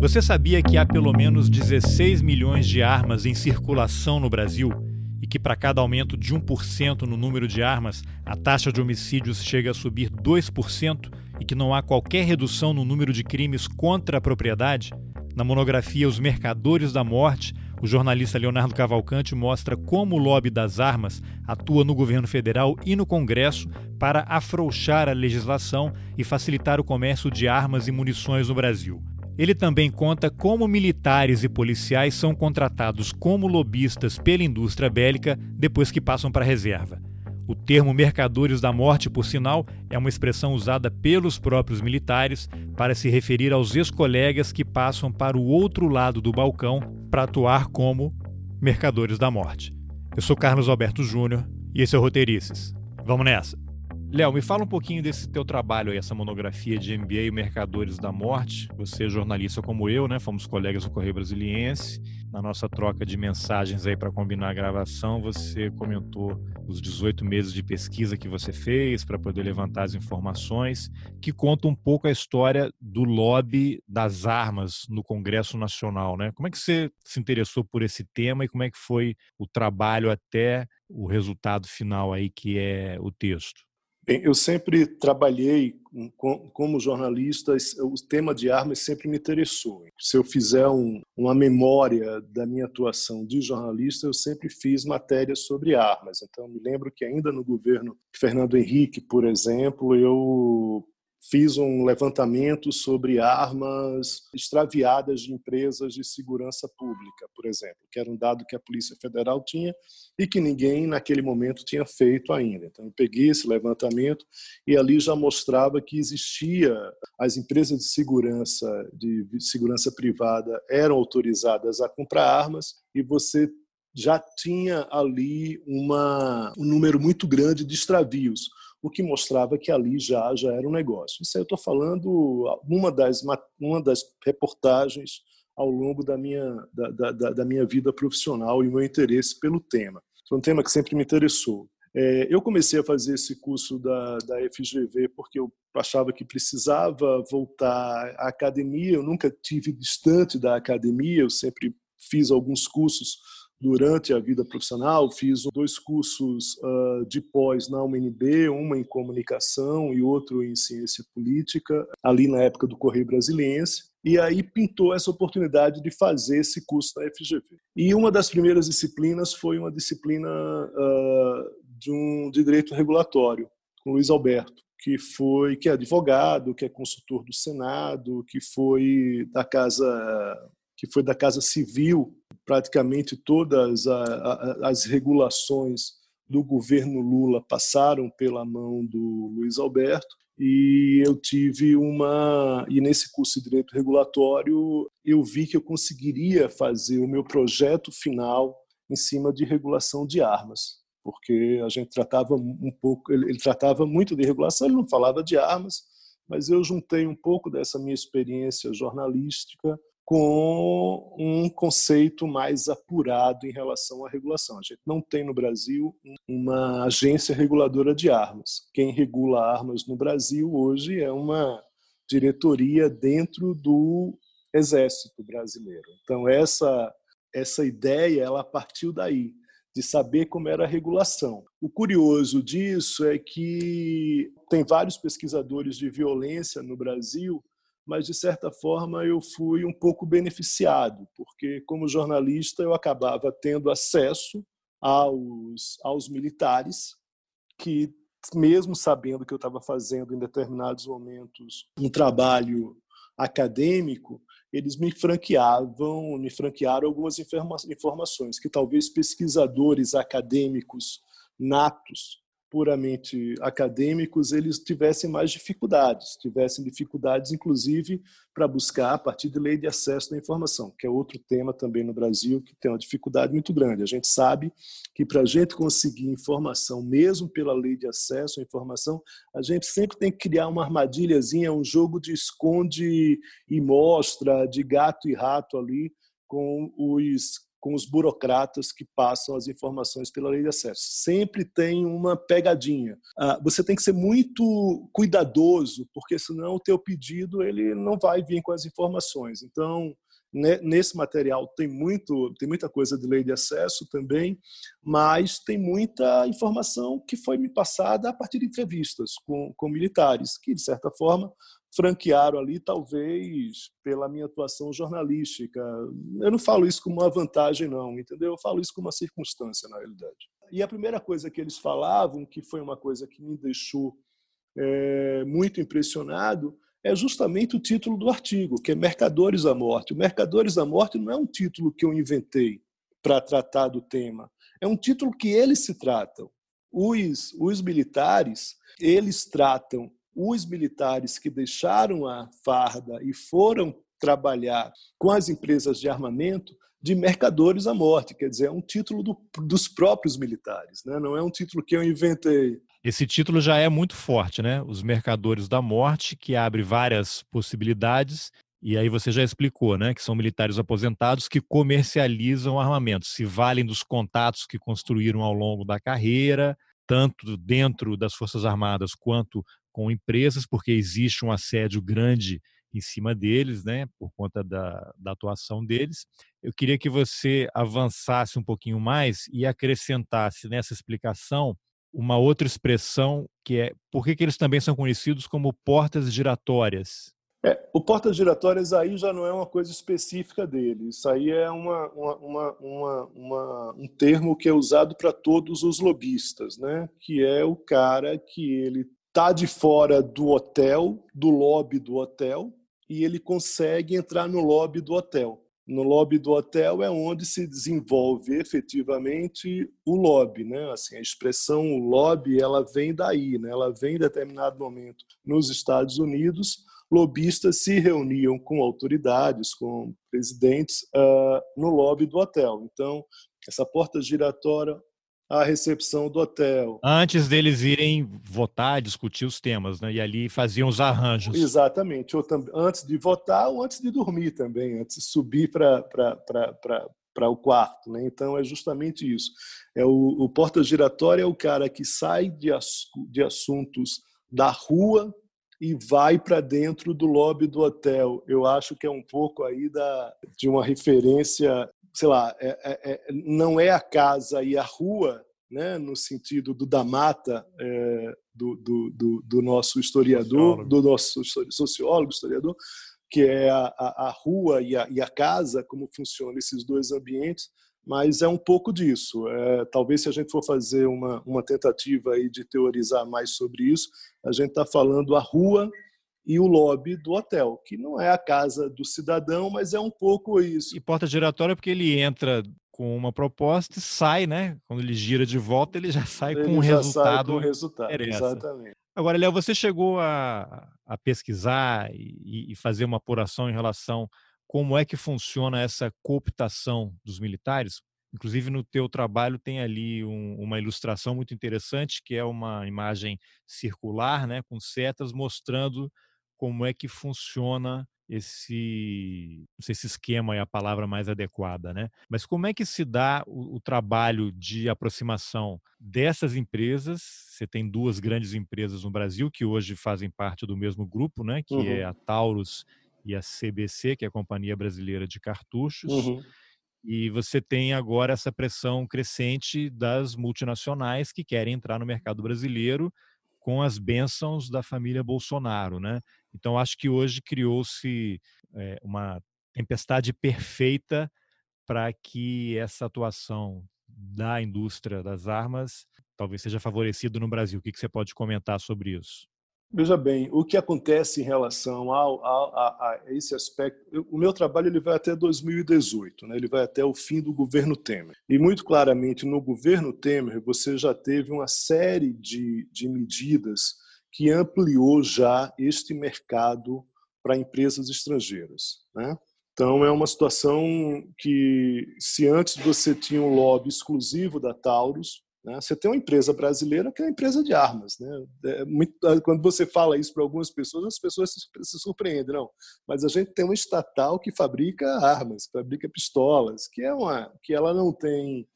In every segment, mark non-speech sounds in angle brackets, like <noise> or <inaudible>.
Você sabia que há pelo menos 16 milhões de armas em circulação no Brasil? E que para cada aumento de 1% no número de armas, a taxa de homicídios chega a subir 2% e que não há qualquer redução no número de crimes contra a propriedade? Na monografia Os Mercadores da Morte, o jornalista Leonardo Cavalcante mostra como o lobby das armas atua no governo federal e no Congresso para afrouxar a legislação e facilitar o comércio de armas e munições no Brasil. Ele também conta como militares e policiais são contratados como lobistas pela indústria bélica depois que passam para a reserva. O termo mercadores da morte, por sinal, é uma expressão usada pelos próprios militares para se referir aos ex-colegas que passam para o outro lado do balcão para atuar como mercadores da morte. Eu sou Carlos Alberto Júnior e esse é o Roteirices. Vamos nessa! Léo, me fala um pouquinho desse teu trabalho aí, essa monografia de MBA Mercadores da Morte. Você é jornalista como eu, né? Fomos colegas do Correio Brasiliense. Na nossa troca de mensagens aí para combinar a gravação, você comentou os 18 meses de pesquisa que você fez para poder levantar as informações, que conta um pouco a história do lobby das armas no Congresso Nacional, né? Como é que você se interessou por esse tema e como é que foi o trabalho até o resultado final aí que é o texto? Bem, eu sempre trabalhei como jornalista, o tema de armas sempre me interessou. Se eu fizer um, uma memória da minha atuação de jornalista, eu sempre fiz matérias sobre armas. Então, me lembro que ainda no governo Fernando Henrique, por exemplo, eu fiz um levantamento sobre armas extraviadas de empresas de segurança pública, por exemplo, que era um dado que a Polícia Federal tinha e que ninguém naquele momento tinha feito ainda. Então eu peguei esse levantamento e ali já mostrava que existia as empresas de segurança de segurança privada eram autorizadas a comprar armas e você já tinha ali uma, um número muito grande de extravios o que mostrava que ali já, já era um negócio. Isso aí eu estou falando uma das, uma das reportagens ao longo da minha, da, da, da minha vida profissional e o meu interesse pelo tema. Foi um tema que sempre me interessou. É, eu comecei a fazer esse curso da, da FGV porque eu achava que precisava voltar à academia. Eu nunca tive distante da academia, eu sempre fiz alguns cursos durante a vida profissional. Fiz dois cursos uh, de pós na UNB, uma em comunicação e outro em ciência política, ali na época do Correio Brasiliense. E aí pintou essa oportunidade de fazer esse curso na FGV. E uma das primeiras disciplinas foi uma disciplina uh, de, um, de direito regulatório, com Luiz Alberto que foi que é advogado, que é consultor do Senado, que foi da casa que foi da Casa Civil praticamente todas as regulações do governo Lula passaram pela mão do Luiz Alberto e eu tive uma e nesse curso de direito regulatório eu vi que eu conseguiria fazer o meu projeto final em cima de regulação de armas porque a gente tratava um pouco ele, ele tratava muito de regulação ele não falava de armas mas eu juntei um pouco dessa minha experiência jornalística com um conceito mais apurado em relação à regulação. A gente não tem no Brasil uma agência reguladora de armas. Quem regula armas no Brasil hoje é uma diretoria dentro do Exército brasileiro. Então essa essa ideia ela partiu daí de saber como era a regulação. O curioso disso é que tem vários pesquisadores de violência no Brasil mas de certa forma eu fui um pouco beneficiado, porque como jornalista eu acabava tendo acesso aos, aos militares que mesmo sabendo que eu estava fazendo em determinados momentos um trabalho acadêmico, eles me franqueavam, me franquearam algumas informações que talvez pesquisadores acadêmicos natos puramente acadêmicos, eles tivessem mais dificuldades, tivessem dificuldades, inclusive, para buscar a partir de lei de acesso à informação, que é outro tema também no Brasil que tem uma dificuldade muito grande. A gente sabe que para a gente conseguir informação, mesmo pela lei de acesso à informação, a gente sempre tem que criar uma armadilhazinha, um jogo de esconde e mostra, de gato e rato ali, com os com os burocratas que passam as informações pela lei de acesso. Sempre tem uma pegadinha. Ah, você tem que ser muito cuidadoso, porque senão o teu pedido ele não vai vir com as informações. Então, nesse material tem muito tem muita coisa de lei de acesso também mas tem muita informação que foi me passada a partir de entrevistas com, com militares que de certa forma franquearam ali, talvez pela minha atuação jornalística. Eu não falo isso como uma vantagem, não, entendeu? Eu falo isso como uma circunstância, na realidade. E a primeira coisa que eles falavam, que foi uma coisa que me deixou é, muito impressionado, é justamente o título do artigo, que é Mercadores da Morte. O Mercadores da Morte não é um título que eu inventei para tratar do tema, é um título que eles se tratam. Os, os militares, eles tratam os militares que deixaram a farda e foram trabalhar com as empresas de armamento de mercadores à morte, quer dizer, é um título do, dos próprios militares, né? não é um título que eu inventei. Esse título já é muito forte, né? Os mercadores da morte, que abre várias possibilidades, e aí você já explicou, né? Que são militares aposentados que comercializam armamentos, se valem dos contatos que construíram ao longo da carreira, tanto dentro das Forças Armadas quanto com empresas, porque existe um assédio grande em cima deles, né, por conta da, da atuação deles. Eu queria que você avançasse um pouquinho mais e acrescentasse nessa explicação uma outra expressão que é por que, eles também são conhecidos como portas giratórias. É, o portas giratórias aí já não é uma coisa específica dele. Isso aí é uma, uma, uma, uma um termo que é usado para todos os lobistas, né? Que é o cara que ele tá de fora do hotel, do lobby do hotel, e ele consegue entrar no lobby do hotel. No lobby do hotel é onde se desenvolve efetivamente o lobby, né? Assim, a expressão lobby, ela vem daí, né? Ela vem em determinado momento nos Estados Unidos, lobistas se reuniam com autoridades, com presidentes uh, no lobby do hotel. Então, essa porta giratória a recepção do hotel. Antes deles irem votar, discutir os temas, né? E ali faziam os arranjos. Exatamente. Ou antes de votar ou antes de dormir também, antes de subir para o quarto. Né? Então, é justamente isso. É o, o porta giratória é o cara que sai de, de assuntos da rua e vai para dentro do lobby do hotel. Eu acho que é um pouco aí da, de uma referência sei lá, é, é, é, não é a casa e a rua, né, no sentido do da mata é, do, do, do, do, nosso historiador, sociólogo. do nosso sociólogo, historiador, que é a, a, a rua e a, e a, casa, como funcionam esses dois ambientes, mas é um pouco disso. É, talvez se a gente for fazer uma, uma tentativa aí de teorizar mais sobre isso, a gente está falando a rua e o lobby do hotel, que não é a casa do cidadão, mas é um pouco isso. E porta giratória porque ele entra com uma proposta e sai, né? Quando ele gira de volta, ele já sai ele com um resultado. Sai com resultado, exatamente. Agora, Léo, você chegou a, a pesquisar e, e, fazer uma apuração em relação como é que funciona essa cooptação dos militares? Inclusive no teu trabalho tem ali um, uma ilustração muito interessante, que é uma imagem circular, né, com setas mostrando como é que funciona esse, não sei se esquema é a palavra mais adequada, né? Mas como é que se dá o, o, trabalho de aproximação dessas empresas? Você tem duas grandes empresas no Brasil que hoje fazem parte do mesmo grupo, né? Que é uhum. é a Taurus e a CBC, que é a Companhia Brasileira de Cartuchos. Uhum. E você tem agora essa pressão crescente das multinacionais que querem entrar no mercado brasileiro com as bênçãos da família Bolsonaro, né? Então acho que hoje criou-se é, uma tempestade perfeita para que essa atuação da indústria das armas talvez seja favorecida no Brasil. O que, que você pode comentar sobre isso? Veja bem, o que acontece em relação ao, a, a, a, esse aspecto, o meu trabalho ele vai até 2018, né? ele vai até o fim do governo Temer. E muito claramente, no governo Temer, você já teve uma série de, de medidas que ampliou já este mercado para empresas estrangeiras. Né? Então, é uma situação que, se antes você tinha um lobby exclusivo da Taurus, Né? Você tem uma empresa brasileira que é uma empresa de armas. Né? É muito, quando você fala isso para algumas pessoas, as pessoas se, se surpreendem. Não, mas a gente tem uma estatal que fabrica armas, fabrica pistolas, que é uma, que ela não tem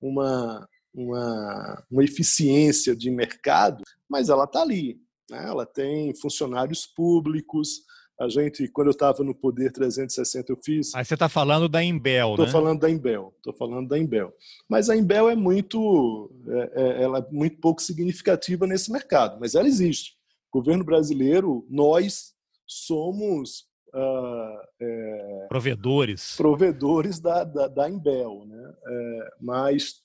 uma, uma, uma eficiência de mercado, mas ela está ali. Né? Ela tem funcionários públicos, a gente, quando eu estava no Poder 360, eu fiz. Aí você está falando da Imbel, Estou né? falando da Imbel, estou falando da Imbel. Mas a Imbel é muito, é, é, ela é muito pouco significativa nesse mercado, mas ela existe. O governo brasileiro, nós somos Uh, é, provedores provedores da, da, da Imbel, né? É, mas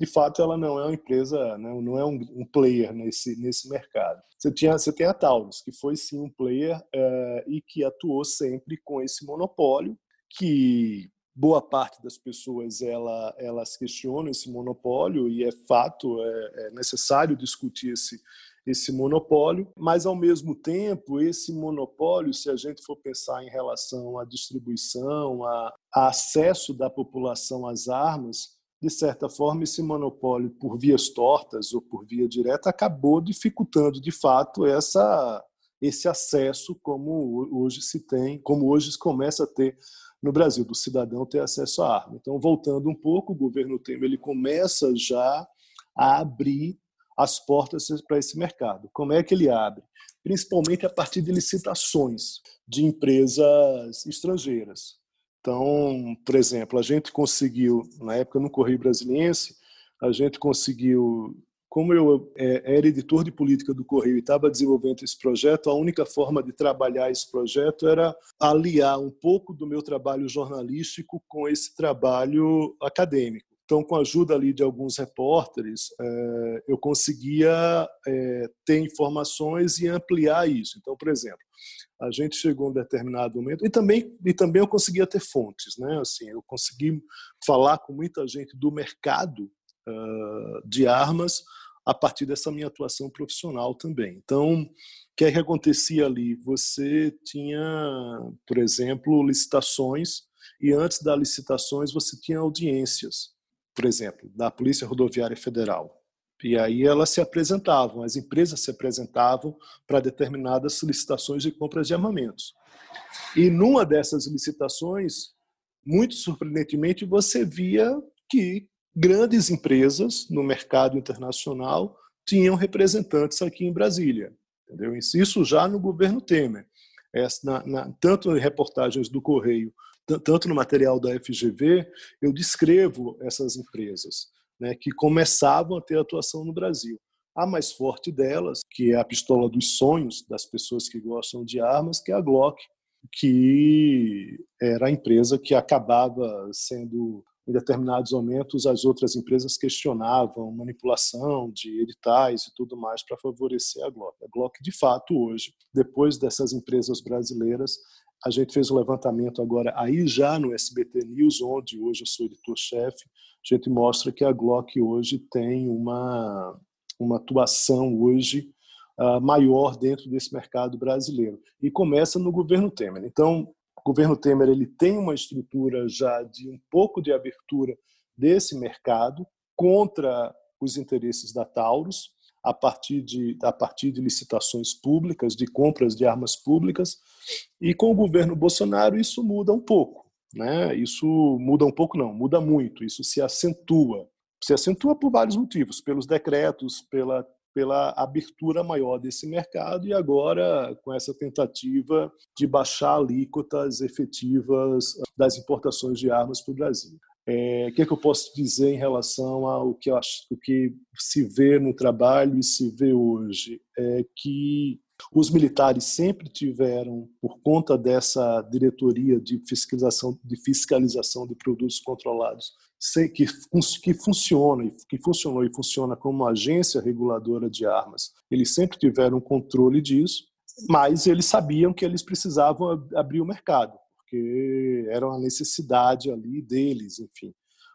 de fato ela não é uma empresa, né, não é um, player nesse, nesse mercado. Você, tinha, você tem a Taurus, que foi sim um player é, e que atuou sempre com esse monopólio, que boa parte das pessoas ela, elas questionam esse monopólio e é fato, é, é necessário discutir esse, esse monopólio, mas ao mesmo tempo esse monopólio, se a gente for pensar em relação à distribuição, a, a acesso da população às armas, de certa forma, esse monopólio por vias tortas ou por via direta acabou dificultando, de fato, essa, esse acesso como hoje se tem, como hoje se começa a ter no Brasil, do cidadão ter acesso à arma. Então, voltando um pouco, o governo Temer ele começa já a abrir as portas para esse mercado. Como é que ele abre? Principalmente a partir de licitações de empresas estrangeiras. Então, por exemplo, a gente conseguiu, na época no Correio Brasiliense, a gente conseguiu, como eu é, era editor de política do Correio e estava desenvolvendo esse projeto, a única forma de trabalhar esse projeto era aliar um pouco do meu trabalho jornalístico com esse trabalho acadêmico. Então, com a ajuda ali de alguns repórteres, é, eu conseguia é, ter informações e ampliar isso. Então, por exemplo, a gente chegou a um determinado momento e também e também eu conseguia ter fontes, né? Assim, eu consegui falar com muita gente do mercado uh, de armas a partir dessa minha atuação profissional também. Então, o que, é que acontecia ali? Você tinha, por exemplo, licitações e antes das licitações você tinha audiências, por exemplo, da Polícia Rodoviária Federal. E aí elas se apresentavam, as empresas se apresentavam para determinadas licitações de compras de armamentos. E numa dessas licitações, muito surpreendentemente, você via que grandes empresas no mercado internacional tinham representantes aqui em Brasília. Entendeu? Isso já no governo Temer. na, na, tanto em reportagens do Correio, tanto no material da FGV, eu descrevo essas empresas né, que começavam a ter atuação no Brasil. A mais forte delas, que é a pistola dos sonhos das pessoas que gostam de armas, que é a Glock, que era a empresa que acabava sendo em determinados momentos as outras empresas questionavam manipulação de editais e tudo mais para favorecer a Glock. A Glock, de fato, hoje, depois dessas empresas brasileiras, a gente fez um levantamento agora aí já no SBT News, onde hoje eu sou editor-chefe, a gente mostra que a Glock hoje tem uma, uma atuação hoje uh, maior dentro desse mercado brasileiro. E começa no governo Temer. Então, o governo Temer ele tem uma estrutura já de um pouco de abertura desse mercado contra os interesses da Taurus, a partir de, a partir de licitações públicas, de compras de armas públicas, e com o governo Bolsonaro isso muda um pouco. Né? Isso muda um pouco, não, muda muito, isso se acentua. Se acentua por vários motivos, pelos decretos, pela, pela abertura maior desse mercado e agora com essa tentativa de baixar alíquotas efetivas das importações de armas para o Brasil. É, o que, é que eu posso dizer em relação ao que, acho, o que se vê no trabalho e se vê hoje? É que os militares sempre tiveram, por conta dessa diretoria de fiscalização de, fiscalização de produtos controlados, que, que funciona, que funcionou e funciona como agência reguladora de armas, eles sempre tiveram controle disso, mas eles sabiam que eles precisavam abrir o mercado, porque era uma necessidade ali deles, enfim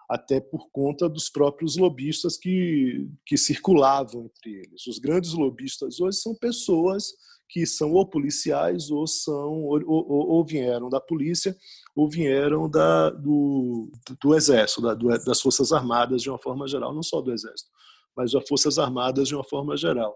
até por conta dos próprios lobistas que, que circulavam entre eles. Os grandes lobistas hoje são pessoas que são ou policiais ou são ou, ou, ou, vieram da polícia ou vieram da, do, do Exército, da, do, das Forças Armadas de uma forma geral, não só do Exército, mas das Forças Armadas de uma forma geral.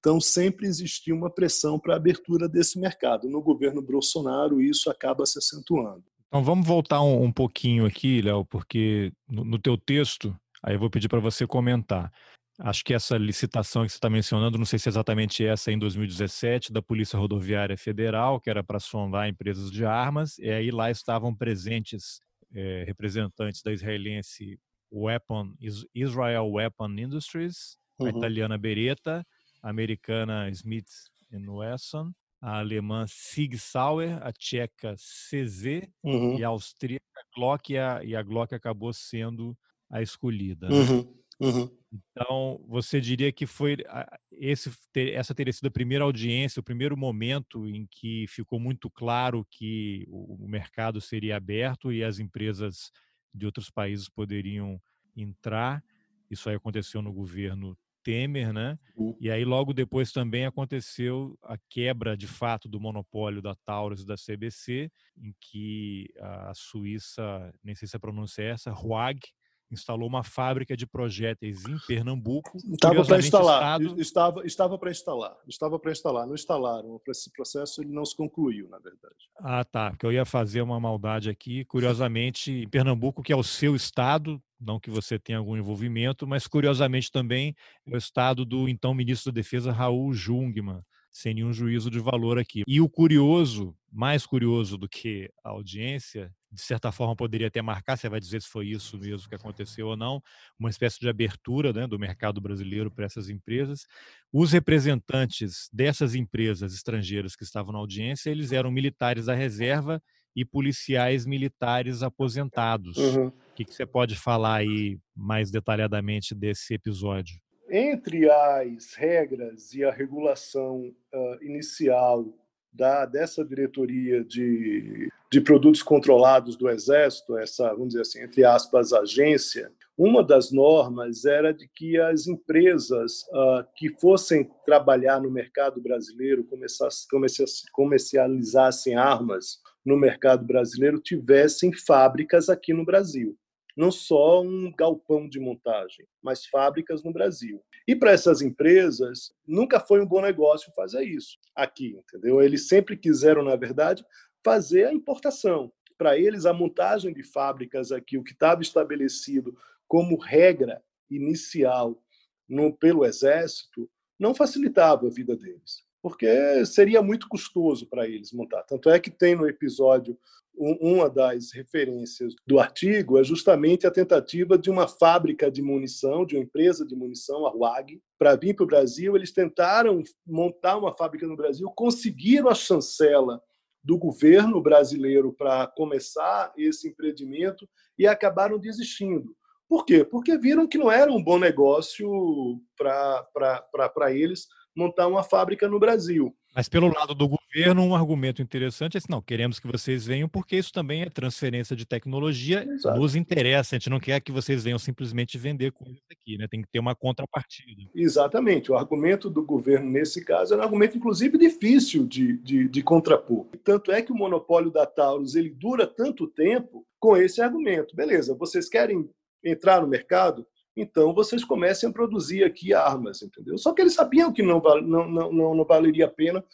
Então, sempre existiu uma pressão para a abertura desse mercado. No governo Bolsonaro, isso acaba se acentuando. Então, vamos voltar um, um pouquinho aqui, Léo, porque no, no teu texto, aí eu vou pedir para você comentar. Acho que essa licitação que você está mencionando, não sei se é exatamente essa em 2017, da Polícia Rodoviária Federal, que era para sondar empresas de armas, e aí lá estavam presentes é, representantes da israelense Weapon, Israel Weapon Industries, uhum. a italiana Beretta, a americana Smith Wesson, a alemã Sig Sauer, a tcheca CZ uhum. e a austríaca Glock, e a, e a Glock acabou sendo a escolhida. Né? Uhum. Uhum. Então, você diria que foi esse, essa teria sido a primeira audiência, o primeiro momento em que ficou muito claro que o mercado seria aberto e as empresas de outros países poderiam entrar. Isso aí aconteceu no governo Temer, né? Uhum. E aí logo depois também aconteceu a quebra de fato do monopólio da Taurus e da CBC, em que a Suíça, nem sei se a pronúncia é essa, Huag, instalou uma fábrica de projéteis em Pernambuco. Estava para instalar, estado... estava estava para instalar, estava para instalar, não instalaram. Esse processo ele não se concluiu, na verdade. Ah, tá. Porque eu ia fazer uma maldade aqui. Curiosamente, em Pernambuco, que é o seu estado, não que você tenha algum envolvimento, mas curiosamente também é o estado do então ministro da Defesa Raul Jungmann sem nenhum juízo de valor aqui. E o curioso, mais curioso do que a audiência, de certa forma poderia até marcar, você vai dizer se foi isso mesmo que aconteceu ou não, uma espécie de abertura né, do mercado brasileiro para essas empresas. Os representantes dessas empresas estrangeiras que estavam na audiência, eles eram militares da reserva e policiais militares aposentados. Uhum. O que, que você pode falar aí mais detalhadamente desse episódio? entre as regras e a regulação uh, inicial da, dessa diretoria de, de produtos controlados do Exército, essa, vamos dizer assim, entre aspas, agência, uma das normas era de que as empresas uh, que fossem trabalhar no mercado brasileiro, comercializassem armas no mercado brasileiro, tivessem fábricas aqui no Brasil não só um galpão de montagem, mas fábricas no Brasil. E para essas empresas, nunca foi um bom negócio fazer isso aqui, entendeu? Eles sempre quiseram, na verdade, fazer a importação. Para eles, a montagem de fábricas aqui, o que estava estabelecido como regra inicial no, pelo Exército, não facilitava a vida deles, porque seria muito custoso para eles montar. Tanto é que tem no episódio uma das referências do artigo é justamente a tentativa de uma fábrica de munição, de uma empresa de munição, a WAG, para vir para o Brasil. Eles tentaram montar uma fábrica no Brasil, conseguiram a chancela do governo brasileiro para começar esse empreendimento e acabaram desistindo. Por quê? Porque viram que não era um bom negócio para eles montar uma fábrica no Brasil. Mas pelo lado do governo, um argumento interessante é assim, não, queremos que vocês venham porque isso também é transferência de tecnologia, Exato. nos interessa, a gente não quer que vocês venham simplesmente vender coisas aqui, né? Tem que ter uma contrapartida. Exatamente, o argumento do governo nesse caso é um argumento, inclusive, difícil de, de, de contrapor. Tanto é que o monopólio da Taurus ele dura tanto tempo com esse argumento. Beleza, vocês querem entrar no mercado? Então vocês comecem a produzir aqui armas, entendeu? Só que eles sabiam que não, não, não, não valeria a pena,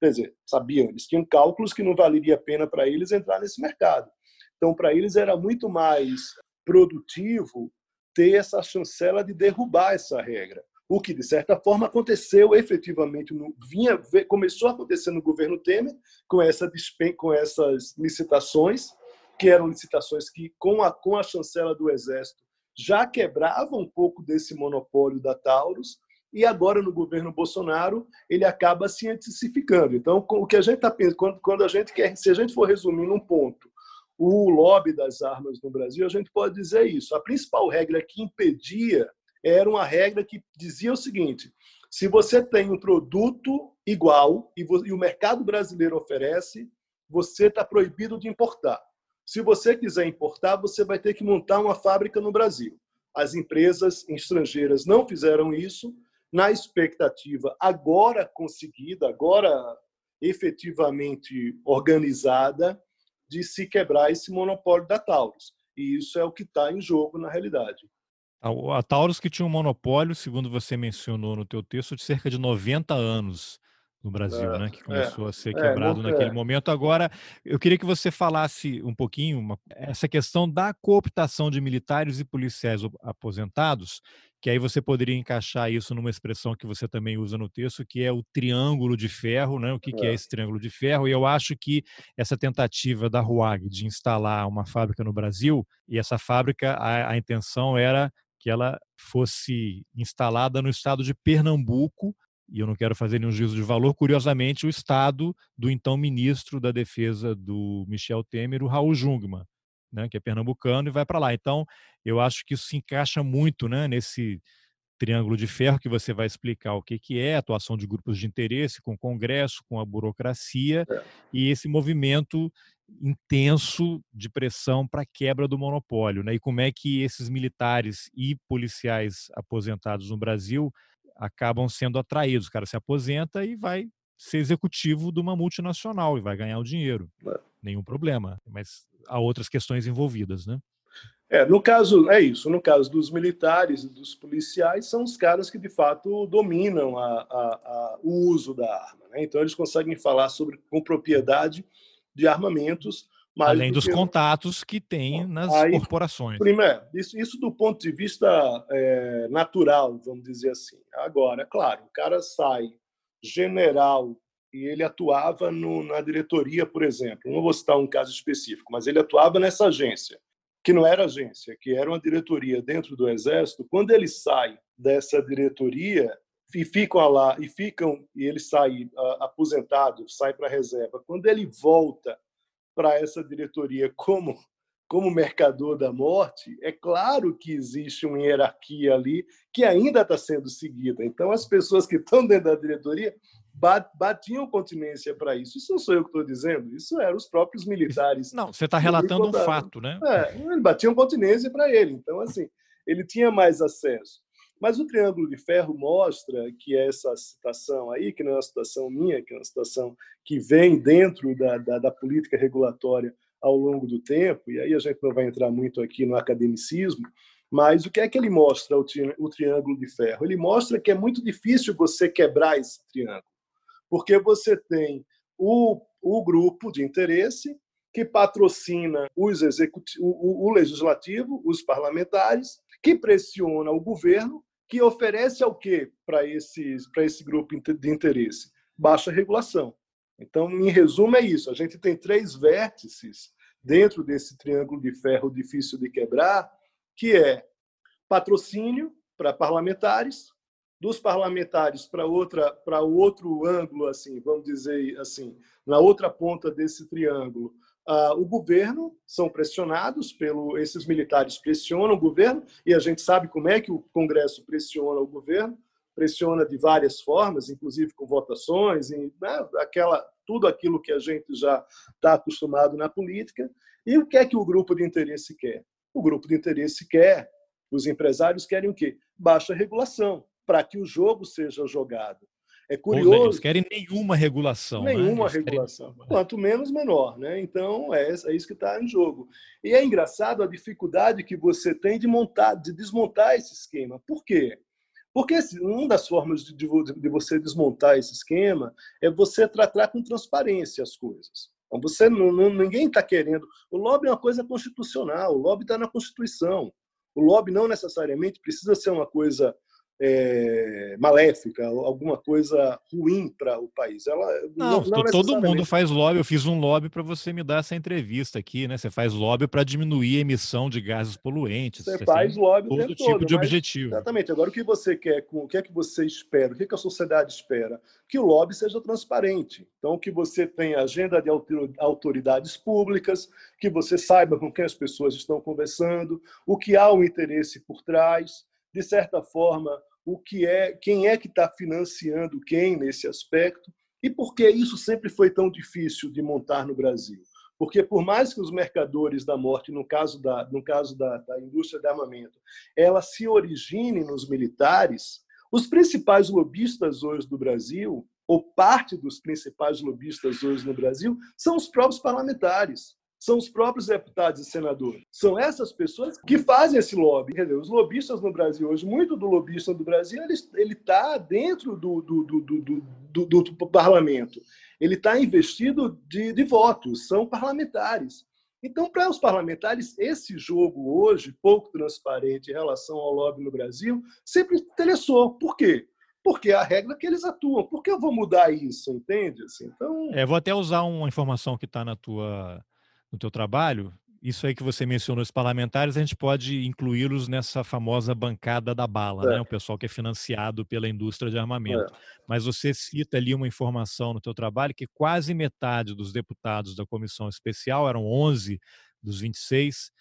quer dizer, sabiam, eles tinham cálculos que não valeria a pena para eles entrar nesse mercado. Então, para eles era muito mais produtivo ter essa chancela de derrubar essa regra. O que, de certa forma, aconteceu efetivamente, no, vinha, começou a acontecer no governo Temer, com, essa, com essas licitações, que eram licitações que, com a, com a chancela do Exército, já quebrava um pouco desse monopólio da Taurus e agora no governo Bolsonaro ele acaba se intensificando. Então, o que a gente está pensando, quando, a gente quer, se a gente for resumir num ponto, o lobby das armas no Brasil, a gente pode dizer isso. A principal regra que impedia era uma regra que dizia o seguinte: se você tem um produto igual e o mercado brasileiro oferece, você está proibido de importar. Se você quiser importar, você vai ter que montar uma fábrica no Brasil. As empresas estrangeiras não fizeram isso, na expectativa agora conseguida, agora efetivamente organizada, de se quebrar esse monopólio da Taurus. E isso é o que está em jogo na realidade. A Taurus que tinha um monopólio, segundo você mencionou no teu texto, de cerca de 90 anos no Brasil, é, né? Que começou é, a ser é, quebrado é, naquele momento. Agora, eu queria que você falasse um pouquinho uma, essa questão da cooptação de militares e policiais aposentados que aí você poderia encaixar isso numa expressão que você também usa no texto, que é o triângulo de ferro, né? O que, é. que é esse triângulo de ferro? E eu acho que essa tentativa da RUAG de instalar uma fábrica no Brasil, e essa fábrica, a, a intenção era que ela fosse instalada no estado de Pernambuco, e eu não quero fazer nenhum juízo de valor, curiosamente, o estado do então ministro da Defesa do Michel Temer, o Raul Jungmann né, que é pernambucano, e vai para lá. Então, eu acho que isso se encaixa muito né, nesse triângulo de ferro que você vai explicar o que, que é atuação de grupos de interesse com o Congresso, com a burocracia é. e esse movimento intenso de pressão para a quebra do monopólio. Né? E como é que esses militares e policiais aposentados no Brasil acabam sendo atraídos. O cara se aposenta e vai ser executivo de uma multinacional e vai ganhar o dinheiro. É. Nenhum problema. Mas há outras questões envolvidas, né? É, no caso, é isso. No caso dos militares e dos policiais, são os caras que de fato dominam a, a, a, o uso da arma. Né? Então, eles conseguem falar sobre com propriedade de armamentos. Além do dos que... contatos que tem nas Aí, corporações. Primeiro, isso, isso do ponto de vista é, natural, vamos dizer assim. Agora, claro, o cara sai general e ele atuava no, na diretoria, por exemplo. Não vou citar um caso específico, mas ele atuava nessa agência, que não era agência, que era uma diretoria dentro do Exército. Quando ele sai dessa diretoria e ficam lá e ficam e ele sai uh, aposentado, sai para a reserva. Quando ele volta para essa diretoria como como mercador da morte, é claro que existe uma hierarquia ali que ainda está sendo seguida. Então, as pessoas que estão dentro da diretoria batiam continência para isso. Isso não sou eu que estou dizendo, isso eram os próprios militares. Não, você está relatando um fato, né? É, batiam continência para ele. Então, assim, ele tinha mais acesso. Mas o Triângulo de Ferro mostra que essa citação aí, que não é uma citação minha, que é uma citação que vem dentro da, da, da política regulatória ao longo do tempo, e aí a gente não vai entrar muito aqui no academicismo, mas o que é que ele mostra, o, tri o Triângulo de Ferro? Ele mostra que é muito difícil você quebrar esse triângulo porque você tem o, o grupo de interesse que patrocina os o, o legislativo, os parlamentares, que pressiona o governo, que oferece ao quê para esse, esse grupo de interesse? Baixa regulação. Então, em resumo, é isso. A gente tem três vértices dentro desse triângulo de ferro difícil de quebrar, que é patrocínio para parlamentares, dos parlamentares para outra para outro ângulo assim vamos dizer assim na outra ponta desse triângulo uh, o governo são pressionados pelo esses militares pressionam o governo e a gente sabe como é que o Congresso pressiona o governo pressiona de várias formas inclusive com votações e né, aquela tudo aquilo que a gente já está acostumado na política. E o que é que o grupo de interesse quer? O grupo de interesse quer os empresários querem o quê? Baixa regulação para que o jogo seja jogado. É curioso. Eles querem nenhuma regulação. Né? Nenhuma né? regulação. Querem... Quanto menos, menor. Né? Então, é, é isso que está em jogo. E é engraçado a dificuldade que você tem de montar, de desmontar esse esquema. Por quê? Porque uma das formas de, de você desmontar esse esquema é você tratar com transparência as coisas. Então, você não, não ninguém está querendo. O lobby é uma coisa constitucional. O lobby está na Constituição. O lobby não necessariamente precisa ser uma coisa é, maléfica, alguma coisa ruim para o país. Ela não, não, não todo mundo faz lobby. Eu fiz um lobby para você me dar essa entrevista aqui, né? Você faz lobby para diminuir a emissão de gases poluentes. Você, você faz lobby todo tipo todo, de objetivo. Exatamente. Agora o que você quer, o que é que você espera? O que, é que a sociedade espera? Que o lobby seja transparente. Então que você tenha agenda de autoridades públicas, que você saiba com quem as pessoas estão conversando, o que há um interesse por trás de certa forma, o que é, quem é que está financiando quem nesse aspecto e por que isso sempre foi tão difícil de montar no Brasil. Porque por mais que os mercadores da morte, no caso da, no caso da, da indústria de armamento, ela se origine nos militares, os principais lobistas hoje do Brasil, ou parte dos principais lobistas hoje no Brasil, são os próprios parlamentares. São os próprios deputados e senadores. São essas pessoas que fazem esse lobby. Quer dizer, os lobistas no Brasil hoje, muito do lobista do Brasil, ele está dentro do, do, do, do, do parlamento. Ele está investido de, de votos, são parlamentares. Então, para os parlamentares, esse jogo hoje, pouco transparente em relação ao lobby no Brasil, sempre interessou. Por quê? Porque é a regra que eles atuam. Por que eu vou mudar isso? Entende? Assim, então... É, vou até usar uma informação que está na tua no teu trabalho, isso aí que você mencionou, os parlamentares, a gente pode incluí-los nessa famosa bancada da bala, é. né? o pessoal que é financiado pela indústria de armamento. É. Mas você cita ali uma informação no teu trabalho que quase metade dos deputados da comissão especial, eram 11 dos 26,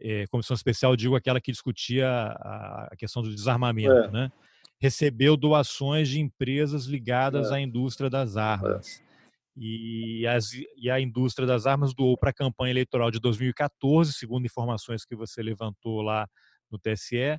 é, comissão especial, digo aquela que discutia a, a questão do desarmamento, é. né? recebeu doações de empresas ligadas é. à indústria das é. armas e, as, e a indústria das armas doou para a campanha eleitoral de 2014, segundo informações que você levantou lá no TSE,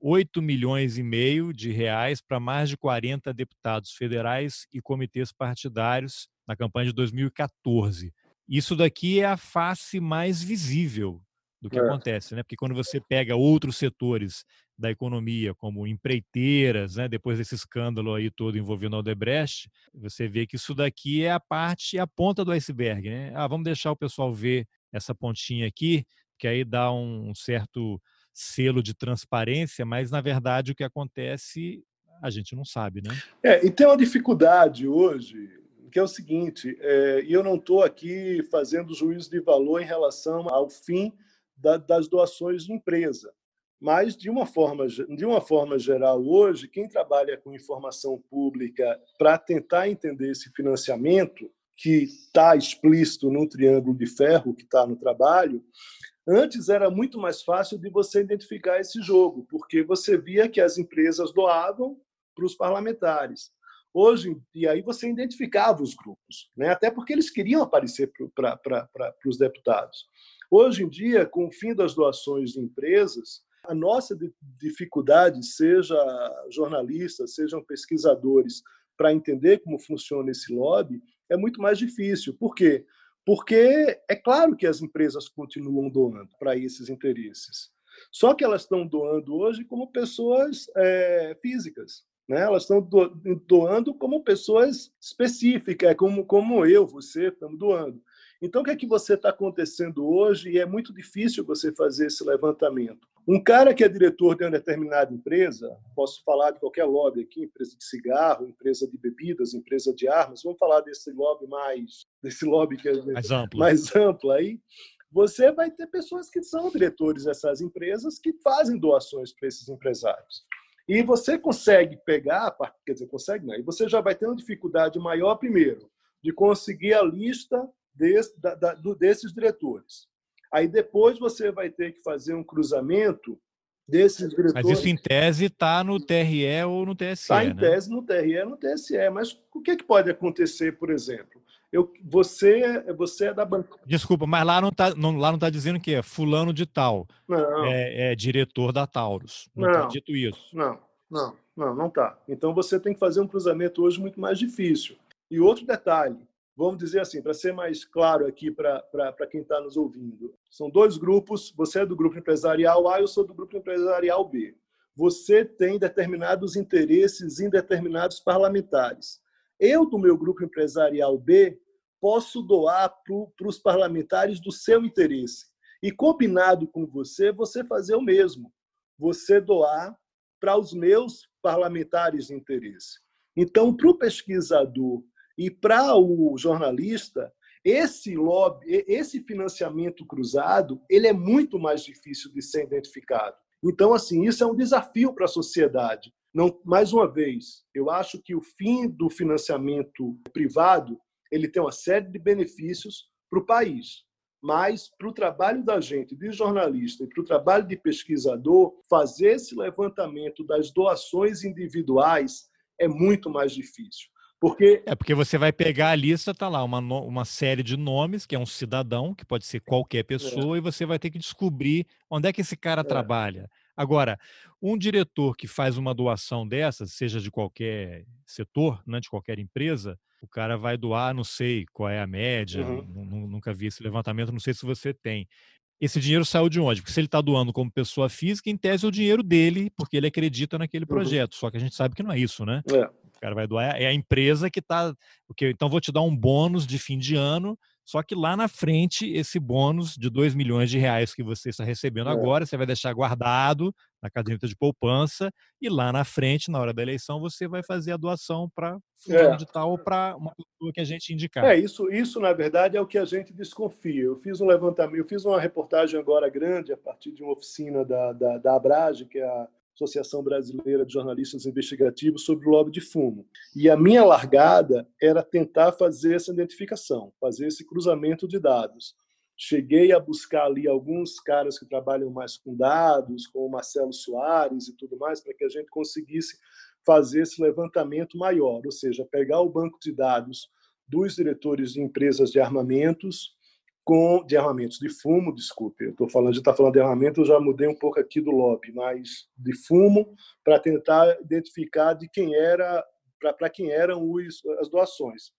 8 milhões e meio de reais para mais de 40 deputados federais e comitês partidários na campanha de 2014. Isso daqui é a face mais visível do que é. acontece, né? Porque quando você pega outros setores da economia, como empreiteiras, né? depois desse escândalo aí todo envolvendo o Odebrecht, você vê que isso daqui é a parte, a ponta do iceberg, né? Ah, vamos deixar o pessoal ver essa pontinha aqui, que aí dá um certo selo de transparência, mas na verdade o que acontece a gente não sabe, né? É, e tem uma dificuldade hoje, que é o seguinte, é, e eu não estou aqui fazendo juízo de valor em relação ao fim da, das doações de empresa. Mas, de uma, forma, de uma forma geral, hoje, quem trabalha com informação pública para tentar entender esse financiamento, que está explícito no triângulo de ferro que está no trabalho, antes era muito mais fácil de você identificar esse jogo, porque você via que as empresas doavam para os parlamentares. Hoje, e aí você identificava os grupos, né? até porque eles queriam aparecer para os deputados. Hoje em dia, com o fim das doações de empresas, a nossa dificuldade, seja jornalistas, sejam pesquisadores, para entender como funciona esse lobby, é muito mais difícil. Por quê? Porque é claro que as empresas continuam doando para esses interesses. Só que elas estão doando hoje como pessoas é, físicas. Né? Elas estão doando como pessoas específicas, como, como eu, você, estamos doando. Então, o que é que você está acontecendo hoje? E é muito difícil você fazer esse levantamento. Um cara que é diretor de uma determinada empresa, posso falar de qualquer lobby aqui, empresa de cigarro, empresa de bebidas, empresa de armas, vamos falar desse lobby mais, desse lobby que é mais amplo, mais amplo aí. Você vai ter pessoas que são diretores dessas empresas que fazem doações para esses empresários. E você consegue pegar, quer dizer, consegue não, e você já vai ter uma dificuldade maior, primeiro, de conseguir a lista desse, da, da, do, desses diretores. Aí depois você vai ter que fazer um cruzamento desses diretores. Mas isso em tese está no TRE ou no TSE? Está em né? tese no TRE no TSE. Mas o que, que pode acontecer, por exemplo? Eu, você, você é da banca. Desculpa, mas lá não está não, lá não tá dizendo que é fulano de tal. Não. É, é diretor da Taurus. Não está dito isso. Não, não, não, não está. Então você tem que fazer um cruzamento hoje muito mais difícil. E outro detalhe, vamos dizer assim, para ser mais claro aqui para quem está nos ouvindo, são dois grupos. Você é do grupo empresarial A, eu sou do grupo empresarial B. Você tem determinados interesses em determinados parlamentares. Eu, do meu grupo empresarial B, posso doar para os parlamentares do seu interesse. E combinado com você, você fazer o mesmo. Você doar para os meus parlamentares de interesse. Então, para o pesquisador e para o jornalista, esse lobby, esse financiamento cruzado, ele é muito mais difícil de ser identificado. Então, assim, isso é um desafio para a sociedade. Não, mais uma vez, eu acho que o fim do financiamento privado ele tem uma série de benefícios para o país, mas para o trabalho da gente, de jornalista, e para o trabalho de pesquisador, fazer esse levantamento das doações individuais é muito mais difícil. Porque... É porque você vai pegar a lista, tá lá uma, uma série de nomes, que é um cidadão, que pode ser qualquer pessoa, é. e você vai ter que descobrir onde é que esse cara é. trabalha. Agora, um diretor que faz uma doação dessas, seja de qualquer setor, né, de qualquer empresa, o cara vai doar, não sei qual é a média, uhum. nunca vi esse levantamento, não sei se você tem. Esse dinheiro saiu de onde? Porque se ele está doando como pessoa física, em tese é o dinheiro dele, porque ele acredita naquele uhum. projeto. Só que a gente sabe que não é isso, né? É. O cara vai doar, é a empresa que está. Então vou te dar um bônus de fim de ano só que lá na frente, esse bônus de 2 milhões de reais que você está recebendo é. agora, você vai deixar guardado na caderneta de poupança e lá na frente, na hora da eleição, você vai fazer a doação para fulano é. de tal ou para uma pessoa que a gente indicar. É, isso, isso, na verdade, é o que a gente desconfia. Eu fiz um levantamento, eu fiz uma reportagem agora grande a partir de uma oficina da, da, da Abrage, que é a Associação Brasileira de Jornalistas Investigativos, sobre o lobby de fumo. E a minha largada era tentar fazer essa identificação, fazer esse cruzamento de dados. Cheguei a buscar ali alguns caras que trabalham mais com dados, como o Marcelo Soares e tudo mais, para que a gente conseguisse fazer esse levantamento maior, ou seja, pegar o banco de dados dos diretores de empresas de armamentos, com de armamentos de fumo, desculpe, eu estou falando de estar tá falando de armamento, eu já mudei um pouco aqui do lobby, mas de fumo para tentar identificar de quem era para quem eram os, as doações.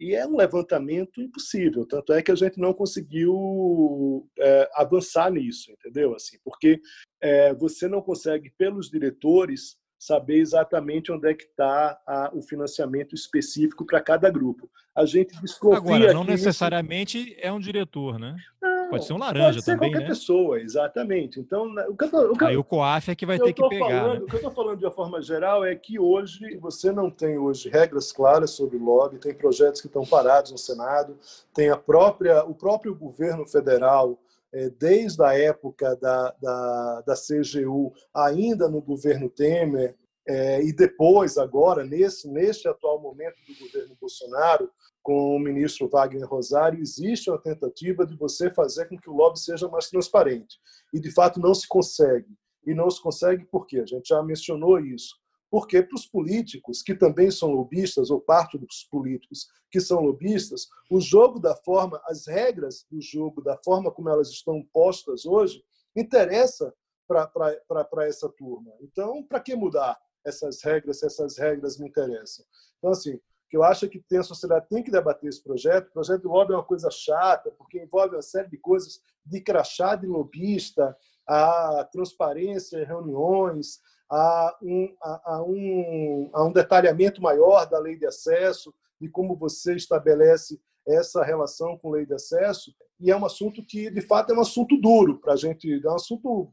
E é um levantamento impossível, tanto é que a gente não conseguiu é, avançar nisso, entendeu? Assim, porque é, você não consegue pelos diretores saber exatamente onde é que está o financiamento específico para cada grupo. A gente desconfia Agora, não necessariamente isso... é um diretor, né? Não, pode ser um laranja pode ser também, qualquer né? pessoa, exatamente. Então, o que eu, o que Aí o COAF é que vai ter que pegar. Falando, né? O que eu estou falando de uma forma geral é que hoje você não tem hoje regras claras sobre lobby, tem projetos que estão parados no Senado, tem a própria, o próprio governo federal desde a época da, da, da CGU, ainda no governo Temer, é, e depois, agora, nesse, neste atual momento do governo Bolsonaro, com o ministro Wagner Rosário, existe uma tentativa de você fazer com que o lobby seja mais transparente. E, de fato, não se consegue. E não se consegue por quê? A gente já mencionou isso. Porque para os políticos, que também são lobistas, ou parte dos políticos que são lobistas, o jogo da forma, as regras do jogo, da forma como elas estão postas hoje, interessa para essa turma. Então, para que mudar essas regras se essas regras me interessam? Então, assim, que eu acho que a sociedade tem que debater esse projeto. O projeto de lobby é uma coisa chata, porque envolve uma série de coisas, de crachá de lobista, a transparência em reuniões, a um, a, a, um, a um detalhamento maior da lei de acesso, de como você estabelece essa relação com lei de acesso, e é um assunto que, de fato, é um assunto duro para a gente, é um assunto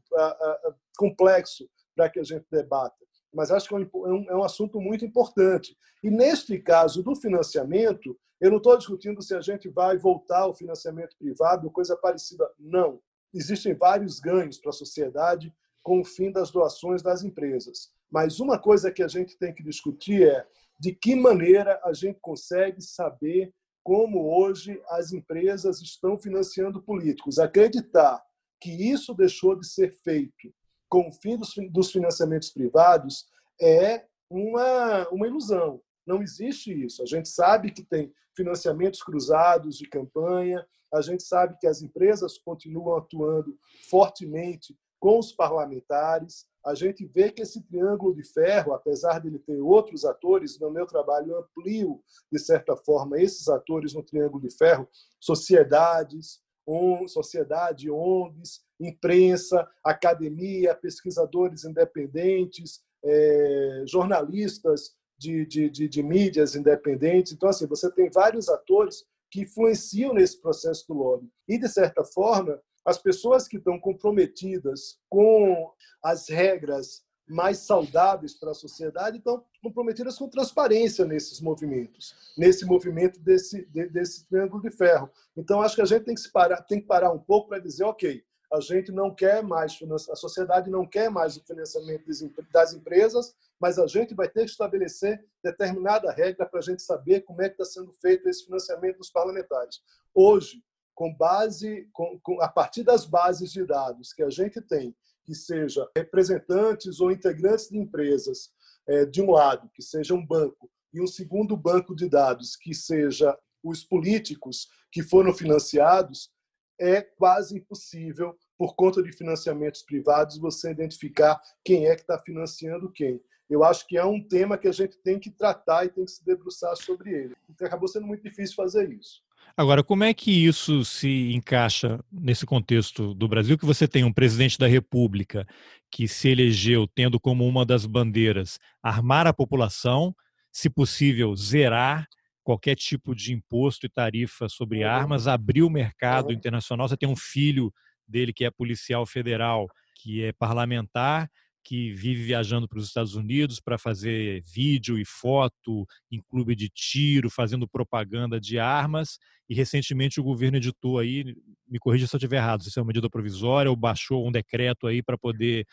complexo para que a gente debata. Mas acho que é, é um, é um assunto muito importante. E, neste caso do financiamento, eu não estou discutindo se a gente vai voltar ao financiamento privado, coisa parecida. Não. Existem vários ganhos para a sociedade com o fim das doações das empresas. Mas uma coisa que a gente tem que discutir é de que maneira a gente consegue saber como hoje as empresas estão financiando políticos. Acreditar que isso deixou de ser feito com o fim dos financiamentos privados é uma, uma ilusão. Não existe isso. A gente sabe que tem financiamentos cruzados de campanha, a gente sabe que as empresas continuam atuando fortemente com os parlamentares. A gente vê que esse triângulo de ferro, apesar de ele ter outros atores, no meu trabalho eu amplio, de certa forma, esses atores no triângulo de ferro, sociedades, on, sociedade, ONGs, imprensa, academia, pesquisadores independentes, é, jornalistas de, de, de, de mídias independentes. Então, assim, você tem vários atores que influenciam nesse processo do lobby. E, de certa forma, as pessoas que estão comprometidas com as regras mais saudáveis para a sociedade estão comprometidas com transparência nesses movimentos, nesse movimento desse, desse triângulo de ferro. Então, acho que a gente tem que, se parar, tem que parar um pouco para dizer, ok, a gente não quer mais, a sociedade não quer mais o financiamento das empresas, mas a gente vai ter que estabelecer determinada regra para a gente saber como é que está sendo feito esse financiamento dos parlamentares. Hoje, com base, com, com, a partir das bases de dados que a gente tem, que seja representantes ou integrantes de empresas, é, de um lado, que seja um banco, e um segundo banco de dados, que seja os políticos que foram financiados, é quase impossível, por conta de financiamentos privados, você identificar quem é que está financiando quem. eu acho que é um tema que a gente tem que tratar e tem que se debruçar sobre ele. Então, acabou sendo muito difícil fazer isso. Agora, como é que isso se encaixa nesse contexto do Brasil, que você tem um presidente da República que se elegeu tendo como uma das bandeiras armar a população, se possível, zerar qualquer tipo de imposto e tarifa sobre uhum. armas, abrir o mercado uhum. internacional. Você tem um filho dele que é policial federal, que é parlamentar, que vive viajando para os Estados Unidos para fazer vídeo e foto em clube de tiro, fazendo propaganda de armas. E recentemente o governo editou aí, me corrija se eu estiver errado, se é uma medida provisória ou baixou um decreto aí para poder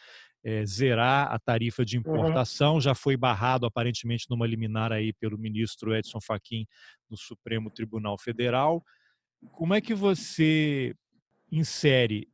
é, zerar a tarifa de importação. Uhum. Já foi barrado aparentemente numa liminar aí pelo ministro Edson Fachin no Supremo Tribunal Federal. Como é que você insere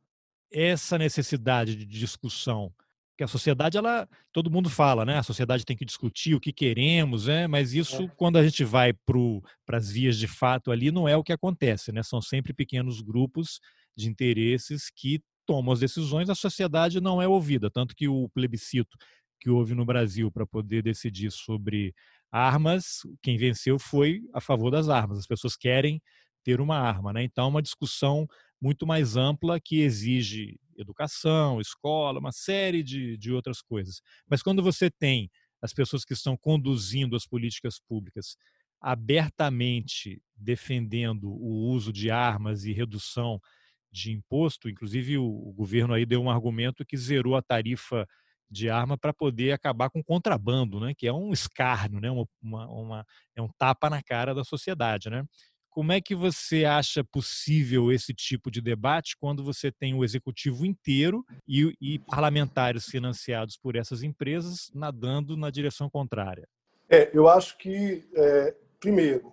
essa necessidade de discussão que a sociedade ela todo mundo fala né a sociedade tem que discutir o que queremos né mas isso é. quando a gente vai para as vias de fato ali não é o que acontece né são sempre pequenos grupos de interesses que tomam as decisões a sociedade não é ouvida tanto que o plebiscito que houve no Brasil para poder decidir sobre armas quem venceu foi a favor das armas as pessoas querem ter uma arma né então é uma discussão muito mais ampla que exige educação, escola, uma série de, de outras coisas. Mas quando você tem as pessoas que estão conduzindo as políticas públicas abertamente defendendo o uso de armas e redução de imposto, inclusive o, o governo aí deu um argumento que zerou a tarifa de arma para poder acabar com o contrabando, né? que é um escárnio, né? Uma, uma, uma, é um tapa na cara da sociedade. Né? Como é que você acha possível esse tipo de debate quando você tem o executivo inteiro e, e parlamentares financiados por essas empresas nadando na direção contrária? É, eu acho que, é, primeiro,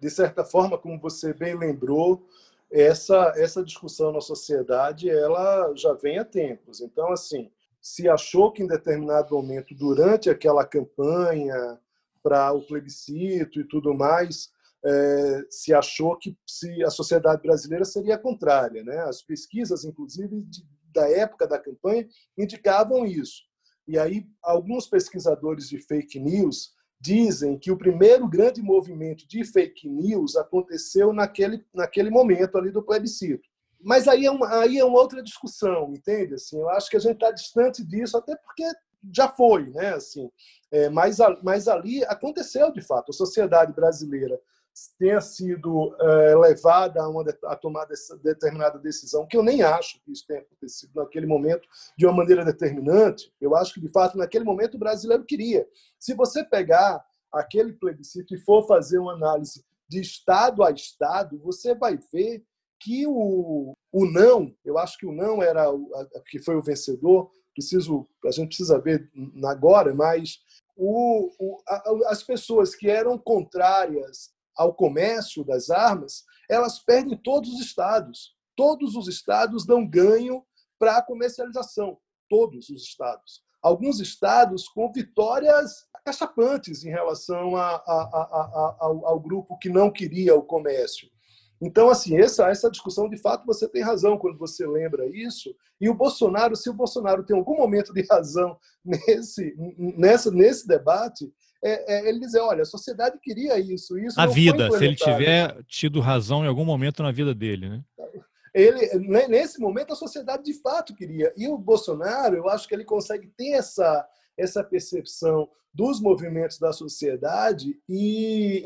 de certa forma, como você bem lembrou, essa, essa discussão na sociedade ela já vem há tempos. Então, assim, se achou que em determinado momento, durante aquela campanha para o plebiscito e tudo mais, é, se achou que se a sociedade brasileira seria contrária. Né? As pesquisas, inclusive, de, da época da campanha, indicavam isso. E aí, alguns pesquisadores de fake news dizem que o primeiro grande movimento de fake news aconteceu naquele, naquele momento ali do plebiscito. Mas aí é, uma, aí é uma outra discussão, entende? Assim, eu acho que a gente está distante disso, até porque já foi, né? Assim, é, mas, mas ali aconteceu de fato. A sociedade brasileira tenha sido é, levada a, uma, a tomar determinada decisão, que eu nem acho que isso tenha acontecido naquele momento de uma maneira determinante. Eu acho que, de fato, naquele momento o brasileiro queria. Se você pegar aquele plebiscito e for fazer uma análise de Estado a Estado, você vai ver que o, o não, eu acho que o não era o a, que foi o vencedor, preciso, a gente precisa ver agora, mas o, o, a, as pessoas que eram contrárias ao comércio das armas, elas perdem todos os estados. Todos os estados dão ganho para a comercialização. Todos os estados. Alguns estados com vitórias acachapantes em relação a, a, a, ao, ao grupo que não queria o comércio. Então, assim, essa, essa discussão, de fato, você tem razão quando você lembra isso. E o Bolsonaro, se o Bolsonaro tem algum momento de razão <laughs> nesse, nessa, nesse debate, é, é, ele dizer, olha, a sociedade queria isso, isso a vida, se ele tiver tido razão em algum momento na vida dele, né? Ele, nesse momento, a sociedade de fato queria. E o Bolsonaro, eu acho que ele consegue ter essa, essa percepção dos movimentos da sociedade e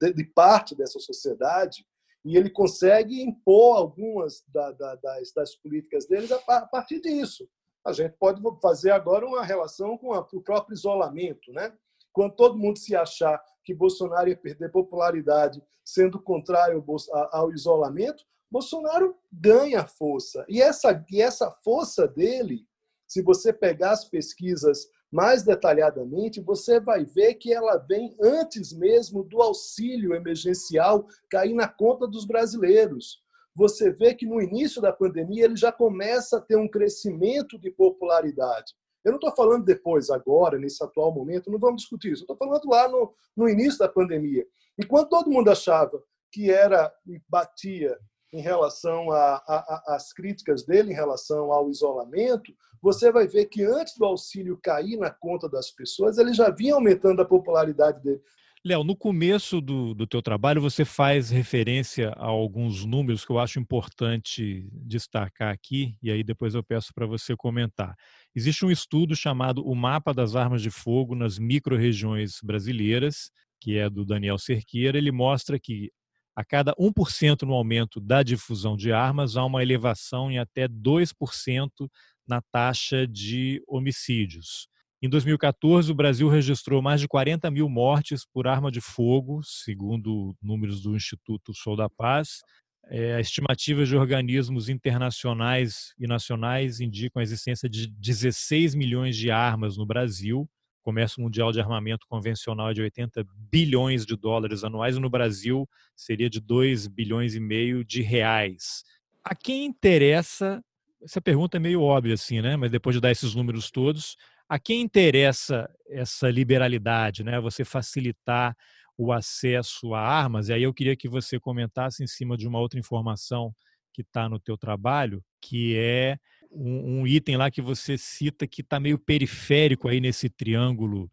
de, de parte dessa sociedade, e ele consegue impor algumas da, da, das, das, políticas deles a, partir disso. A gente pode fazer agora uma relação com o próprio isolamento, né? Quando todo mundo se achar que Bolsonaro ia perder popularidade sendo contrário ao isolamento, Bolsonaro ganha força. E essa, e essa força dele, se você pegar as pesquisas mais detalhadamente, você vai ver que ela vem antes mesmo do auxílio emergencial cair na conta dos brasileiros. Você vê que no início da pandemia ele já começa a ter um crescimento de popularidade. Eu não estou falando depois, agora, nesse atual momento, não vamos discutir isso. Estou falando lá no, no início da pandemia. E quando todo mundo achava que era e batia em relação às críticas dele em relação ao isolamento, você vai ver que antes do auxílio cair na conta das pessoas, ele já vinha aumentando a popularidade dele. Léo, no começo do, do teu trabalho, você faz referência a alguns números que eu acho importante destacar aqui, e aí depois eu peço para você comentar. Existe um estudo chamado O Mapa das Armas de Fogo nas Microrregiões Brasileiras, que é do Daniel Cerqueira. Ele mostra que a cada 1% no aumento da difusão de armas, há uma elevação em até 2% na taxa de homicídios. Em 2014, o Brasil registrou mais de 40 mil mortes por arma de fogo, segundo números do Instituto Sou da Paz. É, estimativas de organismos internacionais e nacionais indicam a existência de 16 milhões de armas no Brasil. O comércio mundial de armamento convencional é de 80 bilhões de dólares anuais e no Brasil seria de 2 bilhões e meio de reais. A quem interessa, essa pergunta é meio óbvia assim, né? Mas depois de dar esses números todos, a quem interessa essa liberalidade, né? Você facilitar o acesso a armas. E aí eu queria que você comentasse em cima de uma outra informação que está no teu trabalho, que é um, um, item lá que você cita que está meio periférico aí nesse triângulo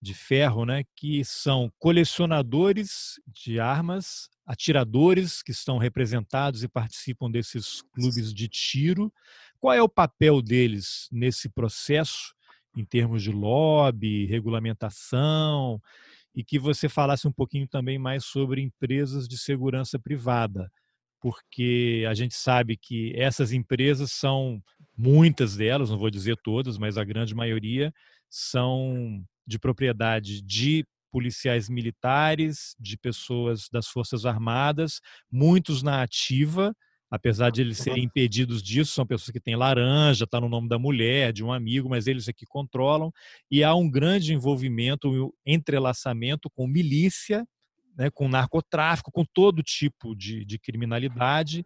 de ferro, né? Que são colecionadores de armas, atiradores que estão representados e participam desses clubes de tiro. Qual é o papel deles nesse processo? em termos de lobby, regulamentação, e que você falasse um pouquinho também mais sobre empresas de segurança privada, porque a gente sabe que essas empresas são, muitas delas, não vou dizer todas, mas a grande maioria, são de propriedade de policiais militares, de pessoas das Forças Armadas, muitos na ativa, apesar de eles serem impedidos disso, são pessoas que têm laranja, está no nome da mulher, de um amigo, mas eles aqui controlam, e há um grande envolvimento, um entrelaçamento com milícia, né, com narcotráfico, com todo tipo de, de criminalidade,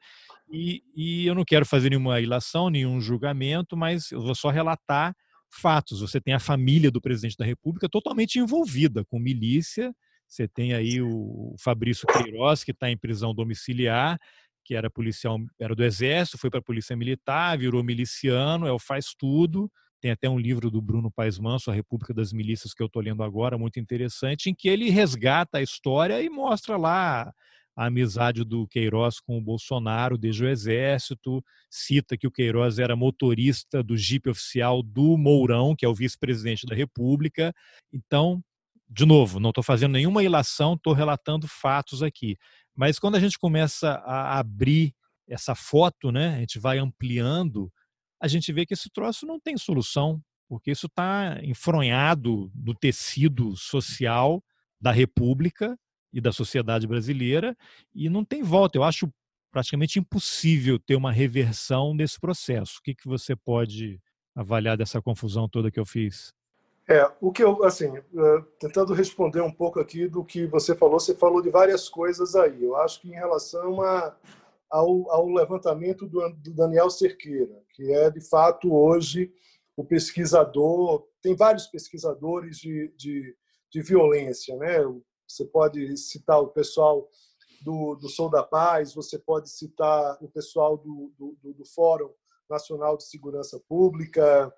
e, e, eu não quero fazer nenhuma ilação, nenhum julgamento, mas eu vou só relatar fatos. Você tem a família do presidente da República totalmente envolvida com milícia, você tem aí o Fabrício Queiroz, que está em prisão domiciliar, que era policial, era do exército, foi para a polícia militar, virou miliciano, é o faz tudo. Tem até um livro do Bruno Paes Manso, A República das Milícias, que eu estou lendo agora, muito interessante, em que ele resgata a história e mostra lá a amizade do Queiroz com o Bolsonaro desde o Exército, cita que o Queiroz era motorista do jipe oficial do Mourão, que é o vice-presidente da República. Então, de novo, não estou fazendo nenhuma ilação, estou relatando fatos aqui. Mas quando a gente começa a abrir essa foto, né, a gente vai ampliando, a gente vê que esse troço não tem solução, porque isso está enfronhado no tecido social da República e da sociedade brasileira e não tem volta. Eu acho praticamente impossível ter uma reversão desse processo. O que, que você pode avaliar dessa confusão toda que eu fiz? É, o que eu, assim, é, tentando responder um pouco aqui do que você falou, você falou de várias coisas aí. Eu acho que em relação a, ao, ao levantamento do, do Daniel Cerqueira, que é, de fato, hoje o pesquisador, tem vários pesquisadores de, de, de violência, né? Você pode citar o pessoal do, do Sou da Paz, você pode citar o pessoal do, do, do Fórum Nacional de Segurança Pública,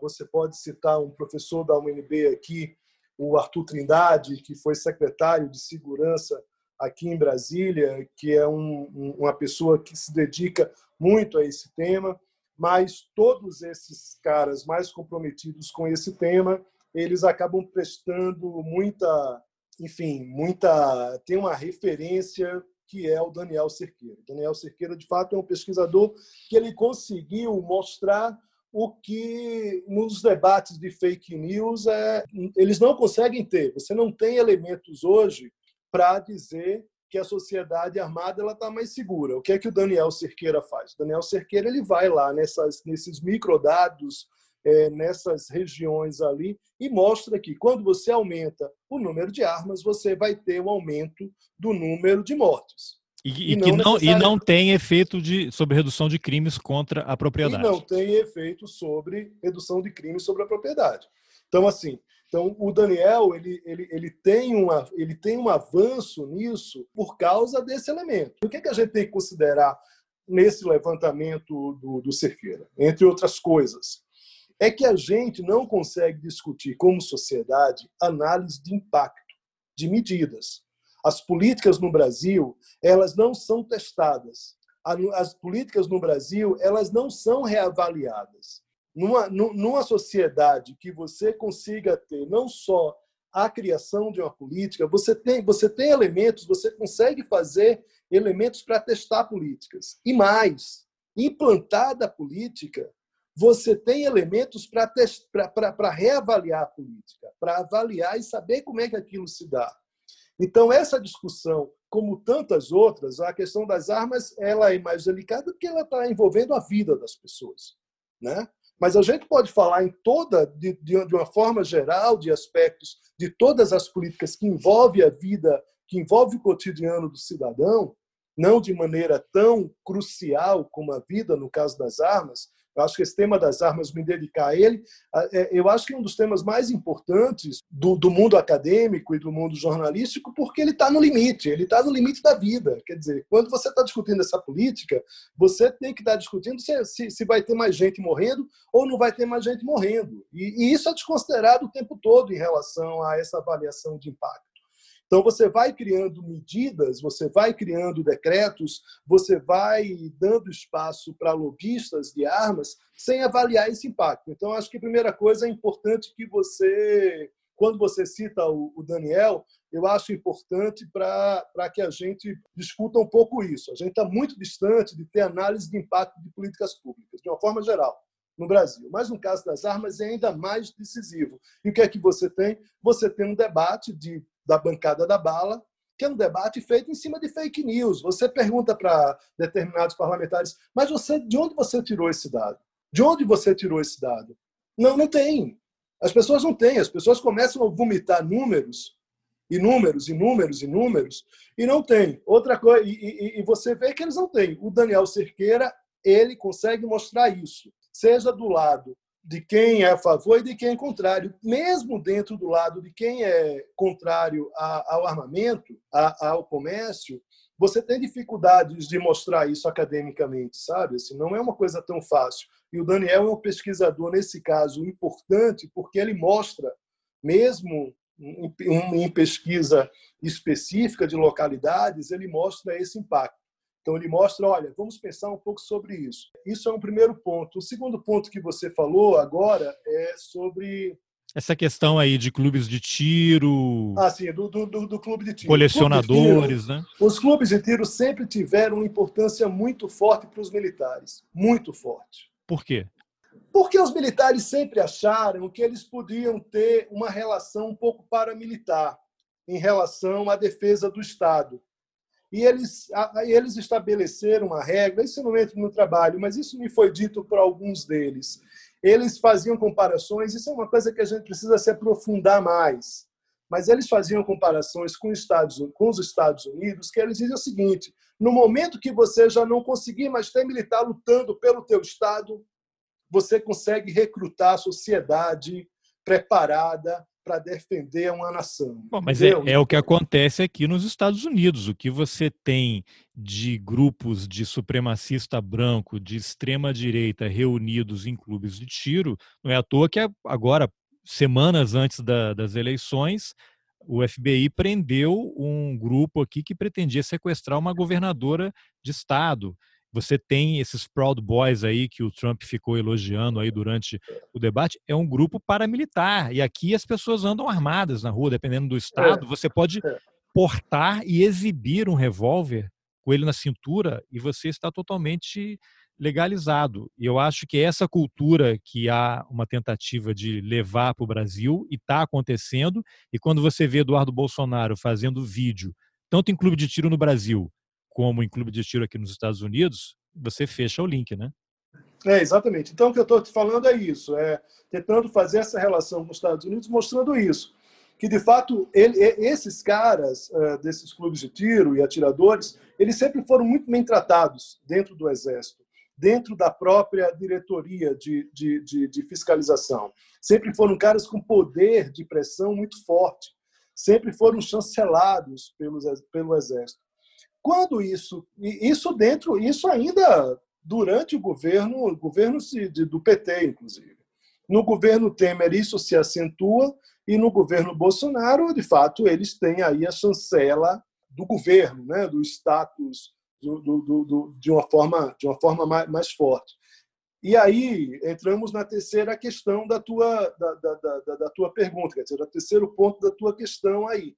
você pode citar um professor da UNB aqui, o Arthur Trindade, que foi secretário de Segurança aqui em Brasília, que é um, uma pessoa que se dedica muito a esse tema, mas todos esses caras mais comprometidos com esse tema, eles acabam prestando muita, enfim, muita, tem uma referência que é o Daniel Cerqueira. Daniel Cerqueira, de fato, é um pesquisador que ele conseguiu mostrar o que nos debates de fake news é, eles não conseguem ter. Você não tem elementos hoje para dizer que a sociedade armada ela está mais segura. O que é que o Daniel Cerqueira faz? O Daniel Cerqueira ele vai lá nessas, nesses microdados, é, nessas regiões ali e mostra que quando você aumenta o número de armas, você vai ter um aumento do número de mortes. E, e, não, não e não tem efeito de, sobre redução de crimes contra a propriedade. E não tem efeito sobre redução de crimes sobre a propriedade. Então, assim, Então, o Daniel ele, ele, ele, tem uma, ele tem um avanço nisso por causa desse elemento. O que, é que a gente tem que considerar nesse levantamento do, do Cerqueira? Entre outras coisas, é que a gente não consegue discutir como sociedade análise de impacto, de medidas. As políticas no Brasil, elas não são testadas. As políticas no Brasil, elas não são reavaliadas. Numa, numa sociedade que você consiga ter não só a criação de uma política, você tem, você tem elementos, você consegue fazer elementos para testar políticas. E mais, implantada a política, você tem elementos para reavaliar a política, para avaliar e saber como é que aquilo se dá. Então, essa discussão, como tantas outras, a questão das armas ela é mais delicada porque ela está envolvendo a vida das pessoas. Né? Mas a gente pode falar em toda, de, de uma forma geral, de aspectos de todas as políticas que envolvem a vida, que envolve o cotidiano do cidadão, não de maneira tão crucial como a vida, no caso das armas, eu acho que esse tema das armas, me dedicar a ele, é, eu acho que é um dos temas mais importantes do, do mundo acadêmico e do mundo jornalístico, porque ele está no limite, ele está no limite da vida. Quer dizer, quando você está discutindo essa política, você tem que estar tá discutindo se, se, se, vai ter mais gente morrendo ou não vai ter mais gente morrendo. E, e isso é desconsiderado o tempo todo em relação a essa avaliação de impacto. Então, você vai criando medidas, você vai criando decretos, você vai dando espaço para lobistas de armas sem avaliar esse impacto. Então, acho que a primeira coisa é importante que você, quando você cita o Daniel, eu acho importante para que a gente discuta um pouco isso. A gente está muito distante de ter análise de impacto de políticas públicas, de uma forma geral no Brasil. Mas no caso das armas é ainda mais decisivo. E o que é que você tem? Você tem um debate de da bancada da bala, que é um debate feito em cima de fake news. Você pergunta para determinados parlamentares, mas você, de onde você tirou esse dado? De onde você tirou esse dado? Não, não tem. As pessoas não têm. As pessoas começam a vomitar números, e números, e números, e números, e não tem. Outra coisa, e, e, e você vê que eles não têm. O Daniel Cerqueira, ele consegue mostrar isso, seja do lado de quem é a favor e de quem é contrário. Mesmo dentro do lado de quem é contrário ao armamento, ao comércio, você tem dificuldades de mostrar isso academicamente, sabe? Assim, não é uma coisa tão fácil. E o Daniel é um pesquisador, nesse caso, importante, porque ele mostra, mesmo em pesquisa específica de localidades, ele mostra esse impacto. Então, ele mostra: olha, vamos pensar um pouco sobre isso. Isso é um primeiro ponto. O segundo ponto que você falou agora é sobre. Essa questão aí de clubes de tiro. Ah, sim, do, do, do clube de tiro. Colecionadores, de tiro, né? Os clubes de tiro sempre tiveram uma importância muito forte para os militares. Muito forte. Por quê? Porque os militares sempre acharam que eles podiam ter uma relação um pouco paramilitar em relação à defesa do Estado. E eles, eles estabeleceram uma regra, isso não entra no trabalho, mas isso me foi dito por alguns deles. Eles faziam comparações, isso é uma coisa que a gente precisa se aprofundar mais. Mas eles faziam comparações com, Estados, com os Estados Unidos, que eles diziam o seguinte: no momento que você já não conseguir mais ter militar lutando pelo teu Estado, você consegue recrutar a sociedade preparada para defender uma nação. Bom, mas é, é, o que acontece aqui nos Estados Unidos. O que você tem de grupos de supremacista branco, de extrema direita reunidos em clubes de tiro, não é à toa que agora, semanas antes da, das eleições, o FBI prendeu um grupo aqui que pretendia sequestrar uma governadora de estado. Você tem esses Proud Boys aí que o Trump ficou elogiando aí durante o debate, é um grupo paramilitar. E aqui as pessoas andam armadas na rua, dependendo do estado. É. Você pode é. portar e exibir um revólver com ele na cintura e você está totalmente legalizado. E eu acho que essa cultura que há uma tentativa de levar para o Brasil e está acontecendo, e quando você vê Eduardo Bolsonaro fazendo vídeo, tanto em clube de tiro no Brasil, como em clube de tiro aqui nos Estados Unidos, você fecha o link, né? É, exatamente. Então, o que eu estou te falando é isso, é tentando fazer essa relação com os Estados Unidos, mostrando isso, que de fato ele, esses caras uh, desses clubes de tiro e atiradores, eles sempre foram muito bem tratados dentro do exército. dentro da própria diretoria de, de, de, de fiscalização. Sempre foram caras com poder de pressão muito forte. Sempre foram chancelados pelos, pelo Exército. Quando isso, isso dentro, isso ainda durante o governo, governo do PT, inclusive. No governo Temer isso se acentua e no governo Bolsonaro, de fato, eles têm aí a chancela do governo, né, do status do, do, do, de uma forma de uma forma mais, mais, forte. E aí entramos na terceira questão da tua da, da, da, da tua pergunta, quer dizer, o terceiro ponto da tua questão aí.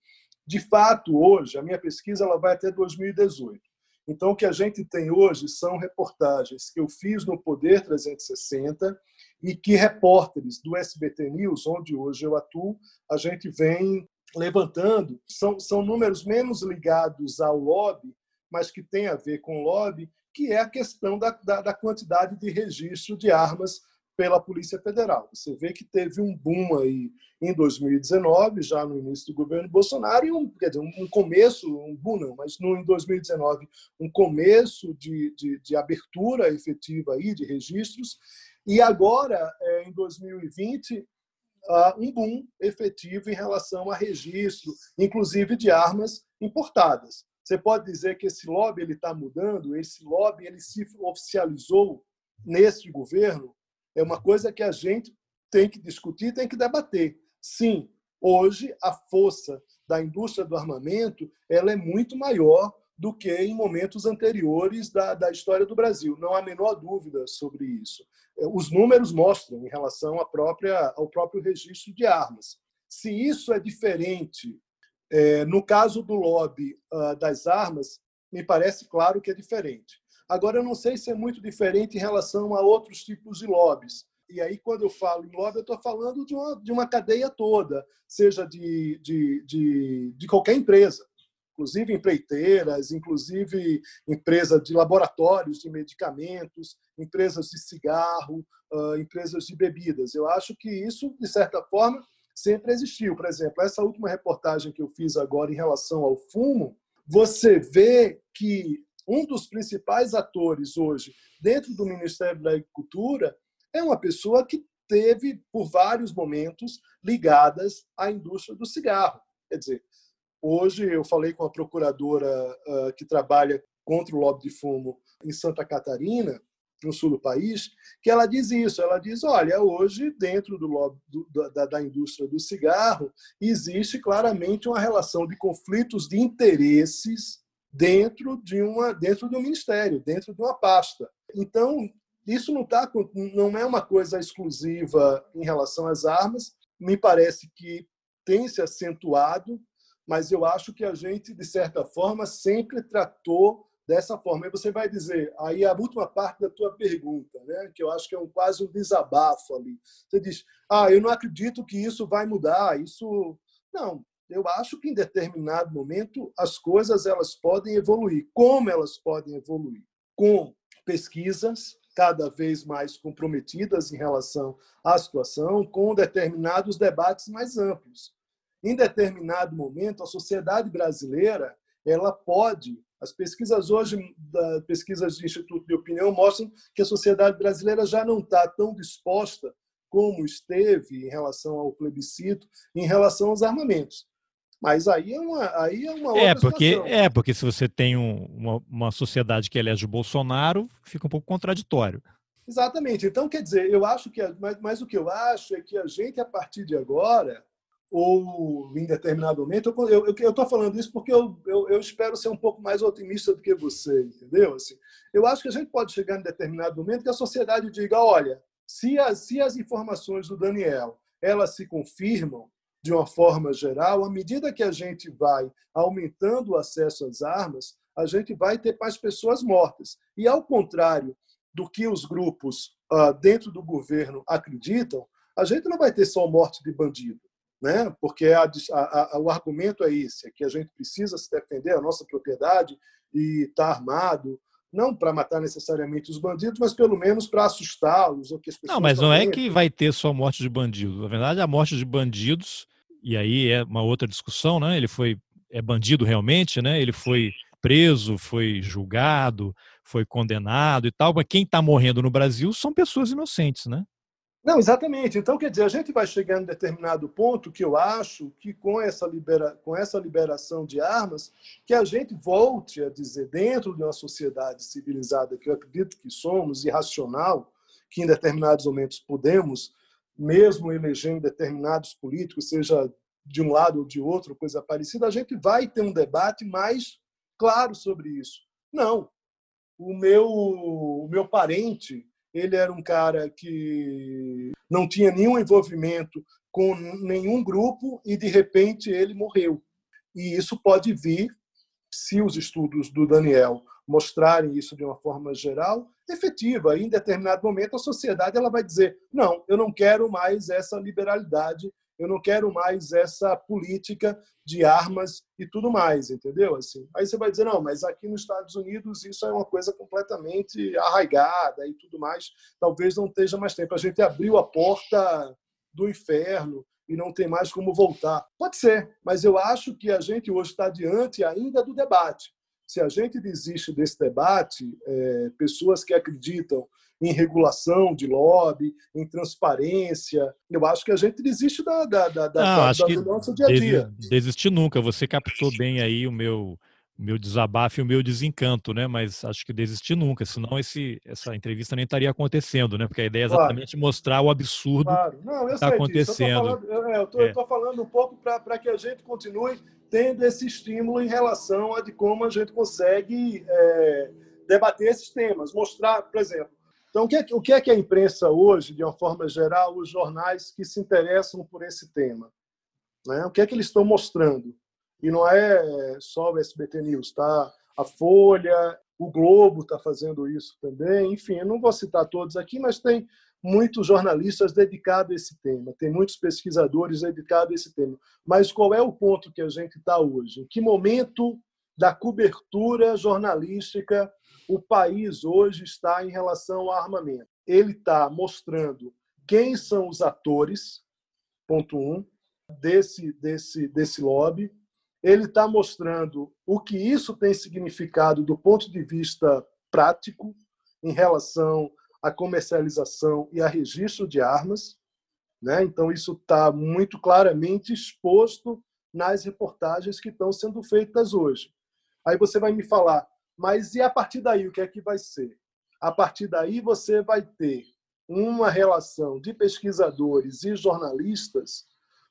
De fato, hoje a minha pesquisa ela vai até 2018. Então, o que a gente tem hoje são reportagens que eu fiz no Poder 360 e que repórteres do SBT News, onde hoje eu atuo, a gente vem levantando. São, são números menos ligados ao lobby, mas que tem a ver com lobby, que é a questão da, da, da quantidade de registro de armas pela Polícia Federal. Você vê que teve um boom aí em 2019, já no início do governo Bolsonaro, e um, quer dizer, um começo, um boom não, mas no, em 2019, um começo de, de, de abertura efetiva aí de registros, e agora, é, em 2020, um boom efetivo em relação a registro, inclusive de armas importadas. Você pode dizer que esse lobby ele está mudando, esse lobby ele se oficializou neste governo, é uma coisa que a gente tem que discutir, tem que debater. Sim, hoje a força da indústria do armamento ela é muito maior do que em momentos anteriores da, da história do Brasil. Não há a menor dúvida sobre isso. É, os números mostram em relação à própria, ao próprio registro de armas. Se isso é diferente, é, no caso do lobby uh, das armas, me parece claro que é diferente. Agora, eu não sei se é muito diferente em relação a outros tipos de lobbies. E aí, quando eu falo em lobby, eu estou falando de uma, de uma cadeia toda, seja de, de, de, de qualquer empresa, inclusive empreiteiras, inclusive empresas de laboratórios de medicamentos, empresas de cigarro, empresas de bebidas. Eu acho que isso, de certa forma, sempre existiu. Por exemplo, essa última reportagem que eu fiz agora em relação ao fumo, você vê que um dos principais atores hoje dentro do Ministério da Agricultura é uma pessoa que teve, por vários momentos, ligadas à indústria do cigarro. Quer dizer, hoje eu falei com a procuradora uh, que trabalha contra o lobby de fumo em Santa Catarina, no sul do país, que ela diz isso. Ela diz: olha, hoje, dentro do lobby, do, da, da indústria do cigarro, existe claramente uma relação de conflitos de interesses dentro de uma dentro do ministério, dentro de uma pasta. Então, isso não tá não é uma coisa exclusiva em relação às armas. Me parece que tem se acentuado, mas eu acho que a gente de certa forma sempre tratou dessa forma. Aí você vai dizer, aí a última parte da tua pergunta, né, que eu acho que é um, quase um desabafo ali. Você diz, ah, eu não acredito que isso vai mudar, isso não eu acho que em determinado momento as coisas elas podem evoluir. Como elas podem evoluir? Com pesquisas cada vez mais comprometidas em relação à situação, com determinados debates mais amplos. Em determinado momento, a sociedade brasileira ela pode as pesquisas hoje, pesquisas do Instituto de Opinião, mostram que a sociedade brasileira já não está tão disposta como esteve em relação ao plebiscito, em relação aos armamentos. Mas aí é uma, aí é uma é, porque situação. É, porque se você tem um, uma, uma sociedade que elege o Bolsonaro, fica um pouco contraditório. Exatamente. Então, quer dizer, eu acho que. Mas, mas o que eu acho é que a gente, a partir de agora, ou em determinado momento, eu estou falando isso porque eu, eu, eu, espero ser um pouco mais otimista do que você, entendeu? Assim, eu acho que a gente pode chegar em determinado momento que a sociedade diga: olha, se as, se as informações do Daniel elas se confirmam, de uma forma geral, à medida que a gente vai aumentando o acesso às armas, a gente vai ter mais pessoas mortas. E, ao contrário do que os grupos uh, dentro do governo acreditam, a gente não vai ter só morte de bandido. Né? Porque a, a, a, o argumento é esse: é que a gente precisa se defender a nossa propriedade e estar tá armado, não para matar necessariamente os bandidos, mas pelo menos para assustá-los. Não, mas não é que vai ter só morte de bandidos. Na verdade, a morte de bandidos, e aí é uma outra discussão, né? Ele foi é bandido realmente, né? Ele foi preso, foi julgado, foi condenado e tal, mas quem está morrendo no Brasil são pessoas inocentes, né? Não, exatamente. Então, quer dizer, a gente vai chegar em determinado ponto que eu acho que com essa, libera... com essa liberação de armas, que a gente volte a dizer, dentro de uma sociedade civilizada, que eu acredito que somos, e racional, que em determinados momentos podemos, mesmo elegendo determinados políticos, seja de um lado ou de outro, coisa parecida, a gente vai ter um debate mais claro sobre isso. Não. O meu, o meu parente ele era um cara que não tinha nenhum envolvimento com nenhum grupo e de repente ele morreu. E isso pode vir, se os estudos do Daniel mostrarem isso de uma forma geral, efetiva. Em determinado momento a sociedade ela vai dizer: "Não, eu não quero mais essa liberalidade eu não quero mais essa política de armas e tudo mais, entendeu? Assim, aí você vai dizer, não, mas aqui nos Estados Unidos isso é uma coisa completamente arraigada e tudo mais. Talvez não esteja mais tempo. A gente abriu a porta do inferno e não tem mais como voltar. Pode ser, mas eu acho que a gente hoje está diante ainda do debate. Se a gente desiste desse debate, é, pessoas que acreditam em regulação de lobby, em transparência. Eu acho que a gente desiste da, da, da, da, Não, da, da do nosso dia a dia. Desistir nunca. Você captou bem aí o meu o meu desabafo e o meu desencanto, né? Mas acho que desistir nunca, senão esse, essa entrevista nem estaria acontecendo, né? Porque a ideia é exatamente claro. mostrar o absurdo claro. Não, que está acontecendo. Eu estou é, falando um pouco para que a gente continue tendo esse estímulo em relação a de como a gente consegue é, debater esses temas, mostrar, por exemplo, então, o que, é, o que é que a imprensa hoje, de uma forma geral, os jornais que se interessam por esse tema? Né? O que é que eles estão mostrando? E não é só o SBT News, tá? A Folha, o Globo está fazendo isso também. Enfim, eu não vou citar todos aqui, mas tem muitos jornalistas dedicados a esse tema, tem muitos pesquisadores dedicados a esse tema. Mas qual é o ponto que a gente está hoje? Em que momento da cobertura jornalística o país hoje está em relação ao armamento. Ele está mostrando quem são os atores, ponto um, desse, desse, desse lobby. Ele está mostrando o que isso tem significado do ponto de vista prático em relação à comercialização e a registro de armas. Né? Então, isso está muito claramente exposto nas reportagens que estão sendo feitas hoje. Aí você vai me falar, mas e a partir daí, o que é que vai ser? A partir daí, você vai ter uma relação de pesquisadores e jornalistas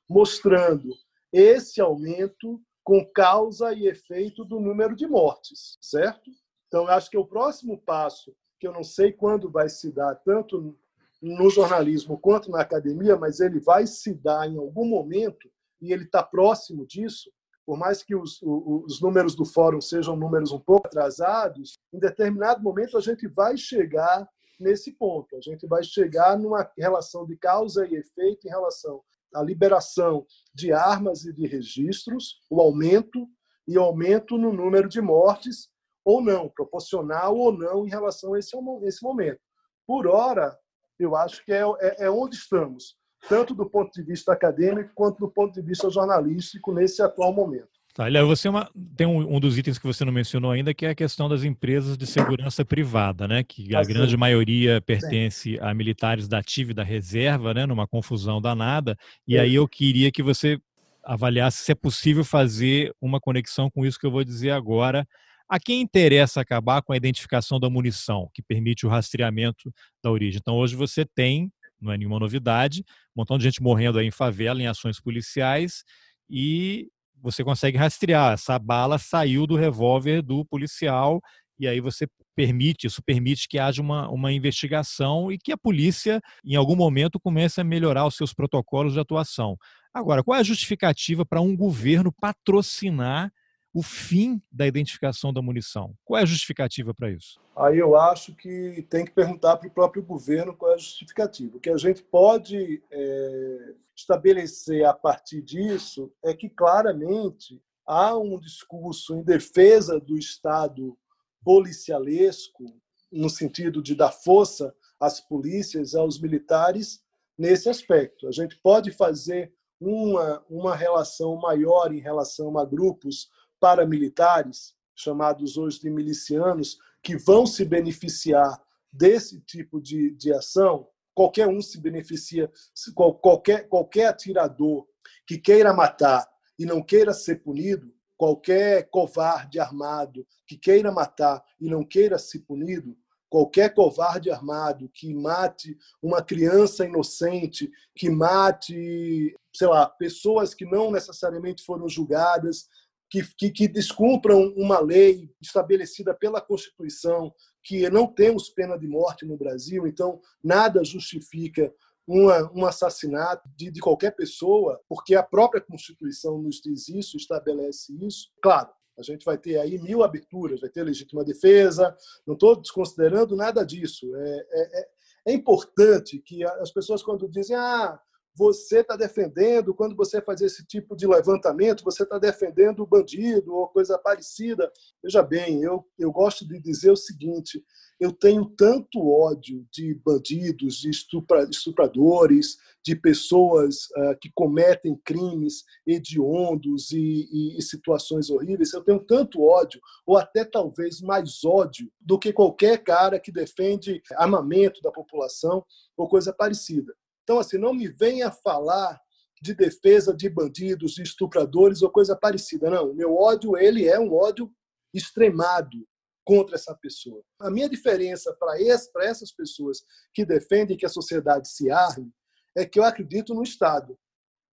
mostrando esse aumento com causa e efeito do número de mortes, certo? Então, eu acho que o próximo passo, que eu não sei quando vai se dar, tanto no jornalismo quanto na academia, mas ele vai se dar em algum momento, e ele está próximo disso, por mais que os, os números do fórum sejam números um pouco atrasados, em determinado momento a gente vai chegar nesse ponto. A gente vai chegar numa relação de causa e efeito em relação à liberação de armas e de registros, o aumento e o aumento no número de mortes ou não, proporcional ou não em relação a esse, esse momento. Por hora, eu acho que é, é, é onde estamos tanto do ponto de vista acadêmico quanto do ponto de vista jornalístico nesse atual momento. Tá, aliás, você é uma, tem um, um, dos itens que você não mencionou ainda, que é a questão das empresas de segurança privada, né? Que a ah, grande maioria pertence sim. a militares da ativa e da reserva, né? Numa confusão danada. E é. aí eu queria que você avaliasse se é possível fazer uma conexão com isso que eu vou dizer agora. A quem interessa acabar com a identificação da munição, que permite o rastreamento da origem? Então, hoje você tem não é nenhuma novidade. Um montão de gente morrendo aí em favela, em ações policiais, e você consegue rastrear. Essa bala saiu do revólver do policial, e aí você permite, isso permite que haja uma, uma investigação e que a polícia, em algum momento, comece a melhorar os seus protocolos de atuação. Agora, qual é a justificativa para um governo patrocinar o fim da identificação da munição. Qual é a justificativa para isso? Aí eu acho que tem que perguntar para o próprio governo qual é a justificativa. O que a gente pode é, estabelecer a partir disso é que claramente há um discurso em defesa do Estado policialesco, no sentido de dar força às polícias, aos militares, nesse aspecto. A gente pode fazer uma, uma relação maior em relação a grupos paramilitares, chamados hoje de milicianos, que vão se beneficiar desse tipo de, de ação, qualquer um se beneficia, qualquer, qualquer atirador que queira matar e não queira ser punido, qualquer covarde armado que queira matar e não queira ser punido, qualquer covarde armado que mate uma criança inocente, que mate, sei lá, pessoas que não necessariamente foram julgadas, que, que, que descumpram uma lei estabelecida pela Constituição, que não temos pena de morte no Brasil, então nada justifica uma, um assassinato de, de qualquer pessoa, porque a própria Constituição nos diz isso, estabelece isso. Claro, a gente vai ter aí mil aberturas, vai ter legítima defesa, não estou desconsiderando nada disso. É, é, é, é importante que as pessoas, quando dizem, ah, você está defendendo, quando você faz esse tipo de levantamento, você está defendendo o bandido ou coisa parecida. Veja bem, eu, eu gosto de dizer o seguinte: eu tenho tanto ódio de bandidos, de estupradores, de pessoas uh, que cometem crimes hediondos e, e, e situações horríveis. Eu tenho tanto ódio, ou até talvez mais ódio, do que qualquer cara que defende armamento da população ou coisa parecida. Então, assim, não me venha falar de defesa de bandidos, de estupradores ou coisa parecida. Não, meu ódio, ele é um ódio extremado contra essa pessoa. A minha diferença para essas pessoas que defendem que a sociedade se arme é que eu acredito no Estado.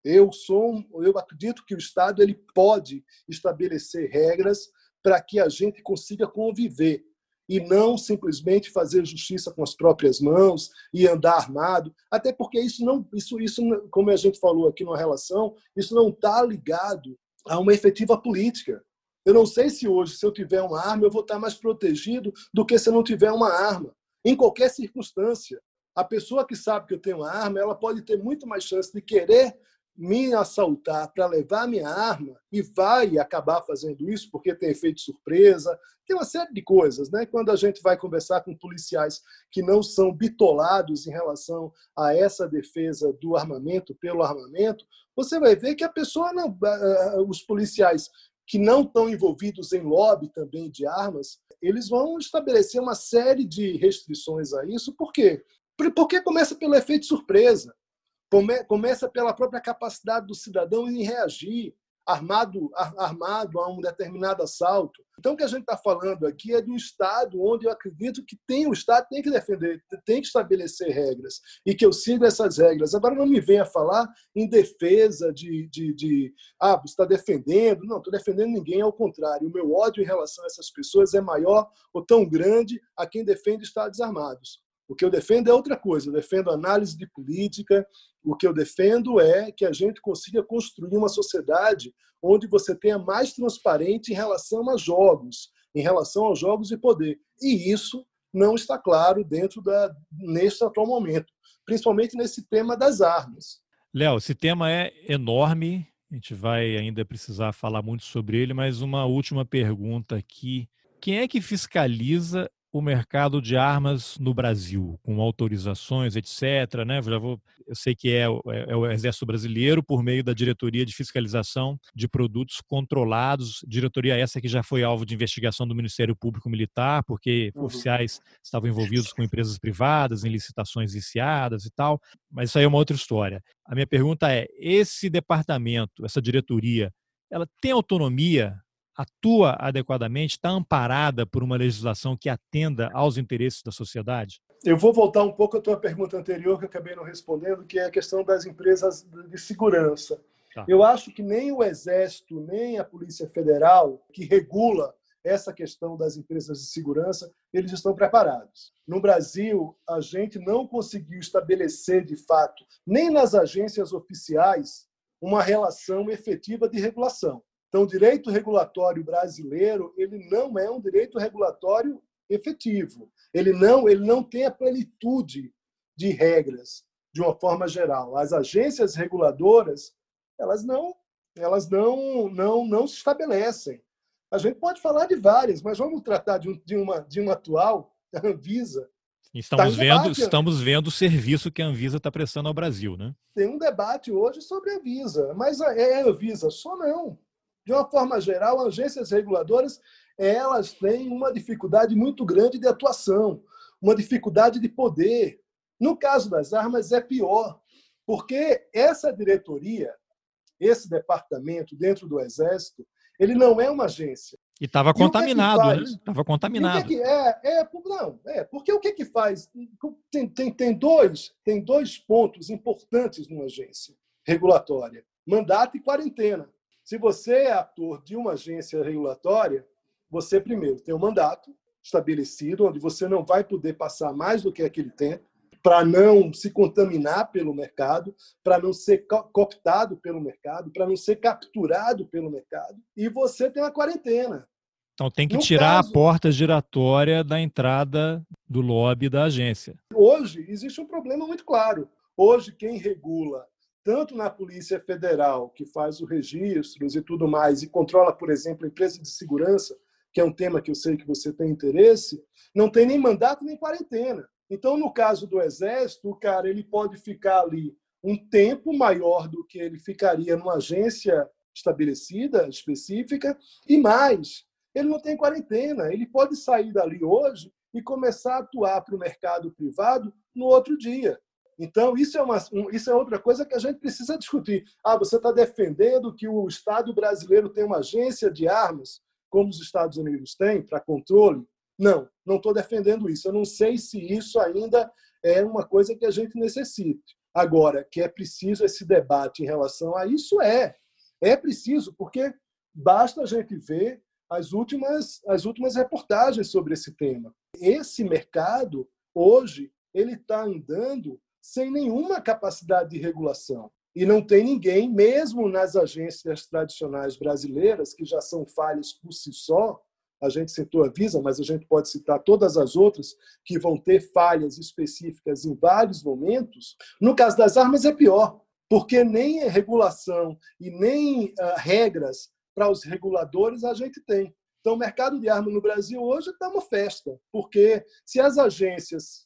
Eu sou, eu acredito que o Estado ele pode estabelecer regras para que a gente consiga conviver e não simplesmente fazer justiça com as próprias mãos e andar armado, até porque isso não, isso, isso, como a gente falou aqui numa relação, isso não está ligado a uma efetiva política. Eu não sei se hoje, se eu tiver uma arma, eu vou estar mais protegido do que se eu não tiver uma arma, em qualquer circunstância. A pessoa que sabe que eu tenho uma arma, ela pode ter muito mais chance de querer me assaltar para levar minha arma e vai acabar fazendo isso porque tem efeito surpresa, tem uma série de coisas, né? Quando a gente vai conversar com policiais que não são bitolados em relação a essa defesa do armamento pelo armamento, você vai ver que a pessoa não, os policiais que não estão envolvidos em lobby também de armas, eles vão estabelecer uma série de restrições a isso, por quê? Porque começa pelo efeito surpresa. Come, começa pela própria capacidade do cidadão em reagir armado, armado a um determinado assalto. Então, o que a gente está falando aqui é de um Estado onde eu acredito que tem o Estado tem que defender, tem que estabelecer regras e que eu siga essas regras. Agora, não me venha falar em defesa de, de, de ah, você está defendendo. Não, estou defendendo ninguém, ao contrário. O meu ódio em relação a essas pessoas é maior ou tão grande a quem defende Estados armados. O que eu defendo é outra coisa, eu defendo análise de política, o que eu defendo é que a gente consiga construir uma sociedade onde você tenha mais transparente em relação a jogos, em relação aos jogos de poder. E isso não está claro dentro da neste atual momento, principalmente nesse tema das armas. Léo, esse tema é enorme, a gente vai ainda precisar falar muito sobre ele, mas uma última pergunta aqui. Quem é que fiscaliza o mercado de armas no Brasil, com autorizações, etc. Né? Já vou, eu sei que é, é, é, o Exército Brasileiro, por meio da Diretoria de Fiscalização de Produtos Controlados, diretoria essa que já foi alvo de investigação do Ministério Público Militar, porque uhum. oficiais estavam envolvidos com empresas privadas, em licitações viciadas e tal, mas isso aí é uma outra história. A minha pergunta é: esse departamento, essa diretoria, ela tem autonomia atua adequadamente, está amparada por uma legislação que atenda aos interesses da sociedade? Eu vou voltar um pouco à tua pergunta anterior, que eu acabei não respondendo, que é a questão das empresas de segurança. Tá. Eu acho que nem o Exército, nem a Polícia Federal, que regula essa questão das empresas de segurança, eles estão preparados. No Brasil, a gente não conseguiu estabelecer, de fato, nem nas agências oficiais, uma relação efetiva de regulação. Então, o direito regulatório brasileiro ele não é um direito regulatório efetivo. Ele não, ele não tem a plenitude de regras de uma forma geral. As agências reguladoras elas não elas não não não se estabelecem. A gente pode falar de várias, mas vamos tratar de, um, de uma de uma atual, a Anvisa. Estamos tá vendo debate, estamos vendo o serviço que a Anvisa está prestando ao Brasil, né? Tem um debate hoje sobre a Anvisa, mas é a Anvisa só não. De uma forma geral, agências reguladoras elas têm uma dificuldade muito grande de atuação, uma dificuldade de poder. No caso das armas, é pior, porque essa diretoria, esse departamento dentro do Exército, ele não é uma agência. E estava contaminado, né? Estava contaminado. Que é, é, não, é, porque o que, que faz? Tem, tem, tem, dois, tem dois pontos importantes numa agência regulatória: mandato e quarentena. Se você é ator de uma agência regulatória, você primeiro tem um mandato estabelecido, onde você não vai poder passar mais do que aquele tempo, para não se contaminar pelo mercado, para não ser cooptado pelo mercado, para não ser capturado pelo mercado, e você tem uma quarentena. Então tem que no tirar caso, a porta giratória da entrada do lobby da agência. Hoje existe um problema muito claro. Hoje quem regula tanto na Polícia Federal, que faz os registros e tudo mais, e controla, por exemplo, a empresa de segurança, que é um tema que eu sei que você tem interesse, não tem nem mandato nem quarentena. Então, no caso do Exército, o cara ele pode ficar ali um tempo maior do que ele ficaria numa agência estabelecida, específica, e mais, ele não tem quarentena, ele pode sair dali hoje e começar a atuar para o mercado privado no outro dia. Então, isso é, uma, isso é outra coisa que a gente precisa discutir. Ah, você está defendendo que o Estado brasileiro tem uma agência de armas, como os Estados Unidos têm, para controle? Não, não estou defendendo isso. Eu não sei se isso ainda é uma coisa que a gente necessite. Agora, que é preciso esse debate em relação a isso, é. É preciso, porque basta a gente ver as últimas, as últimas reportagens sobre esse tema. Esse mercado, hoje, ele está andando sem nenhuma capacidade de regulação. E não tem ninguém, mesmo nas agências tradicionais brasileiras, que já são falhas por si só, a gente citou a Visa, mas a gente pode citar todas as outras que vão ter falhas específicas em vários momentos. No caso das armas é pior, porque nem regulação e nem uh, regras para os reguladores a gente tem. Então, o mercado de armas no Brasil hoje está uma festa, porque se as agências,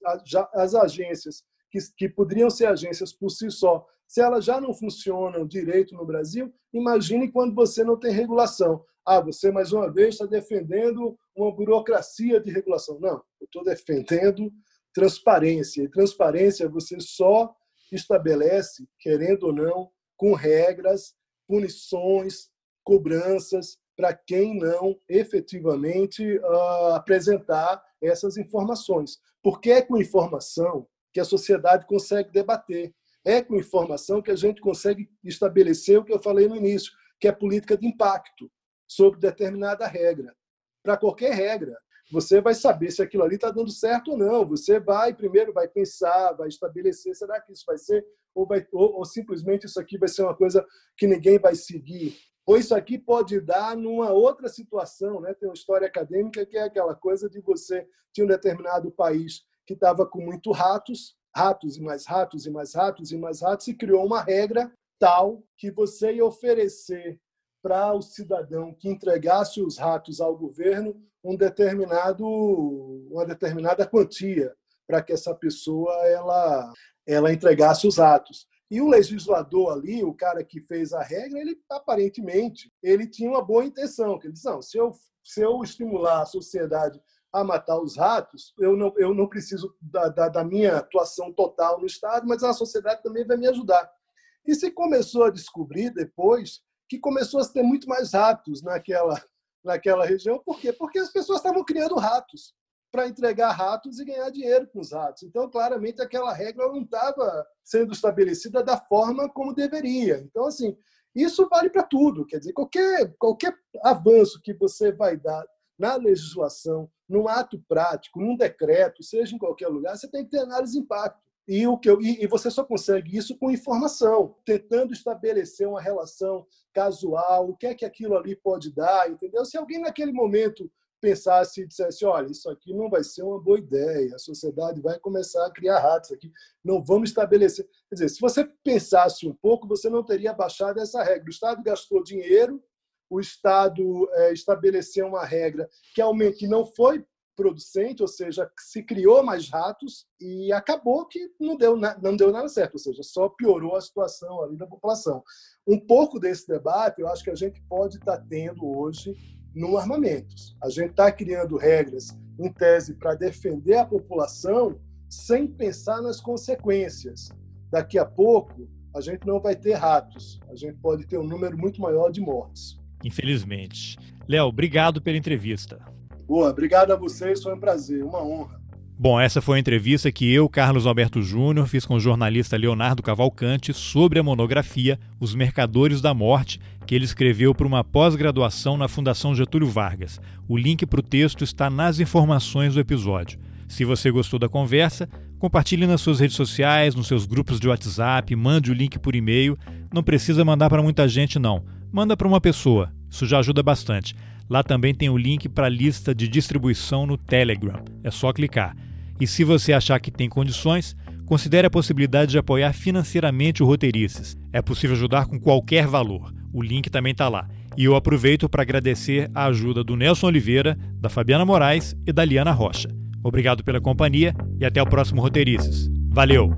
as agências que, que poderiam ser agências por si só, se elas já não funcionam direito no Brasil, imagine quando você não tem regulação. Ah, você mais uma vez está defendendo uma burocracia de regulação. Não, eu estou defendendo transparência. E transparência você só estabelece, querendo ou não, com regras, punições, cobranças para quem não efetivamente uh, apresentar essas informações. Porque é com informação que a sociedade consegue debater. É com informação que a gente consegue estabelecer o que eu falei no início, que é política de impacto sobre determinada regra. Para qualquer regra, você vai saber se aquilo ali está dando certo ou não. Você vai primeiro vai pensar, vai estabelecer, será que isso vai ser ou, vai, ou, ou simplesmente isso aqui vai ser uma coisa que ninguém vai seguir. Ou isso aqui pode dar numa outra situação, né? Tem uma história acadêmica que é aquela coisa de você tinha um determinado país que estava com muito ratos, ratos e mais ratos e mais ratos e mais ratos, e criou uma regra tal que você ia oferecer para o cidadão que entregasse os ratos ao governo um determinado, uma determinada quantia para que essa pessoa ela, ela entregasse os ratos. E o legislador ali, o cara que fez a regra, ele aparentemente ele tinha uma boa intenção, que ele disse, não, se eu, se eu estimular a sociedade a matar os ratos, eu não, eu não preciso da, da, da, minha atuação total no Estado, mas a sociedade também vai me ajudar. E se começou a descobrir depois que começou a ter muito mais ratos naquela, naquela região. Por quê? Porque as pessoas estavam criando ratos para entregar ratos e ganhar dinheiro com os ratos. Então, claramente, aquela regra não estava sendo estabelecida da forma como deveria. Então, assim, isso vale para tudo. Quer dizer, qualquer, qualquer avanço que você vai dar na legislação, num ato prático, num decreto, seja em qualquer lugar, você tem que ter análise de impacto. E, o que eu, e, você só consegue isso com informação, tentando estabelecer uma relação casual, o que é que aquilo ali pode dar, entendeu? Se alguém naquele momento pensasse e dissesse, olha, isso aqui não vai ser uma boa ideia, a sociedade vai começar a criar ratos aqui, não vamos estabelecer. Quer dizer, se você pensasse um pouco, você não teria baixado essa regra. O Estado gastou dinheiro o Estado é, estabeleceu uma regra que, que não foi producente, ou seja, se criou mais ratos e acabou que não deu, não deu nada certo, ou seja, só piorou a situação ali da população. Um pouco desse debate eu acho que a gente pode estar tendo hoje no armamentos. A gente está criando regras em tese para defender a população sem pensar nas consequências. Daqui a pouco, a gente não vai ter ratos, a gente pode ter um número muito maior de mortes. Infelizmente. Léo, obrigado pela entrevista. Boa, obrigado a vocês, foi um prazer, uma honra. Bom, essa foi a entrevista que eu, Carlos Alberto Júnior, fiz com o jornalista Leonardo Cavalcante sobre a monografia Os Mercadores da Morte, que ele escreveu para uma pós-graduação na Fundação Getúlio Vargas. O link para o texto está nas informações do episódio. Se você gostou da conversa, compartilhe nas suas redes sociais, nos seus grupos de WhatsApp, mande o link por e-mail. Não precisa mandar para muita gente, não. Manda para uma pessoa. Isso já ajuda bastante. Lá também tem o link para a lista de distribuição no Telegram. É só clicar. E se você achar que tem condições, considere a possibilidade de apoiar financeiramente o Roteirices. É possível ajudar com qualquer valor. O link também está lá. E eu aproveito para agradecer a ajuda do Nelson Oliveira, da Fabiana Moraes e da Liana Rocha. Obrigado pela companhia e até o próximo Roteirices. Valeu!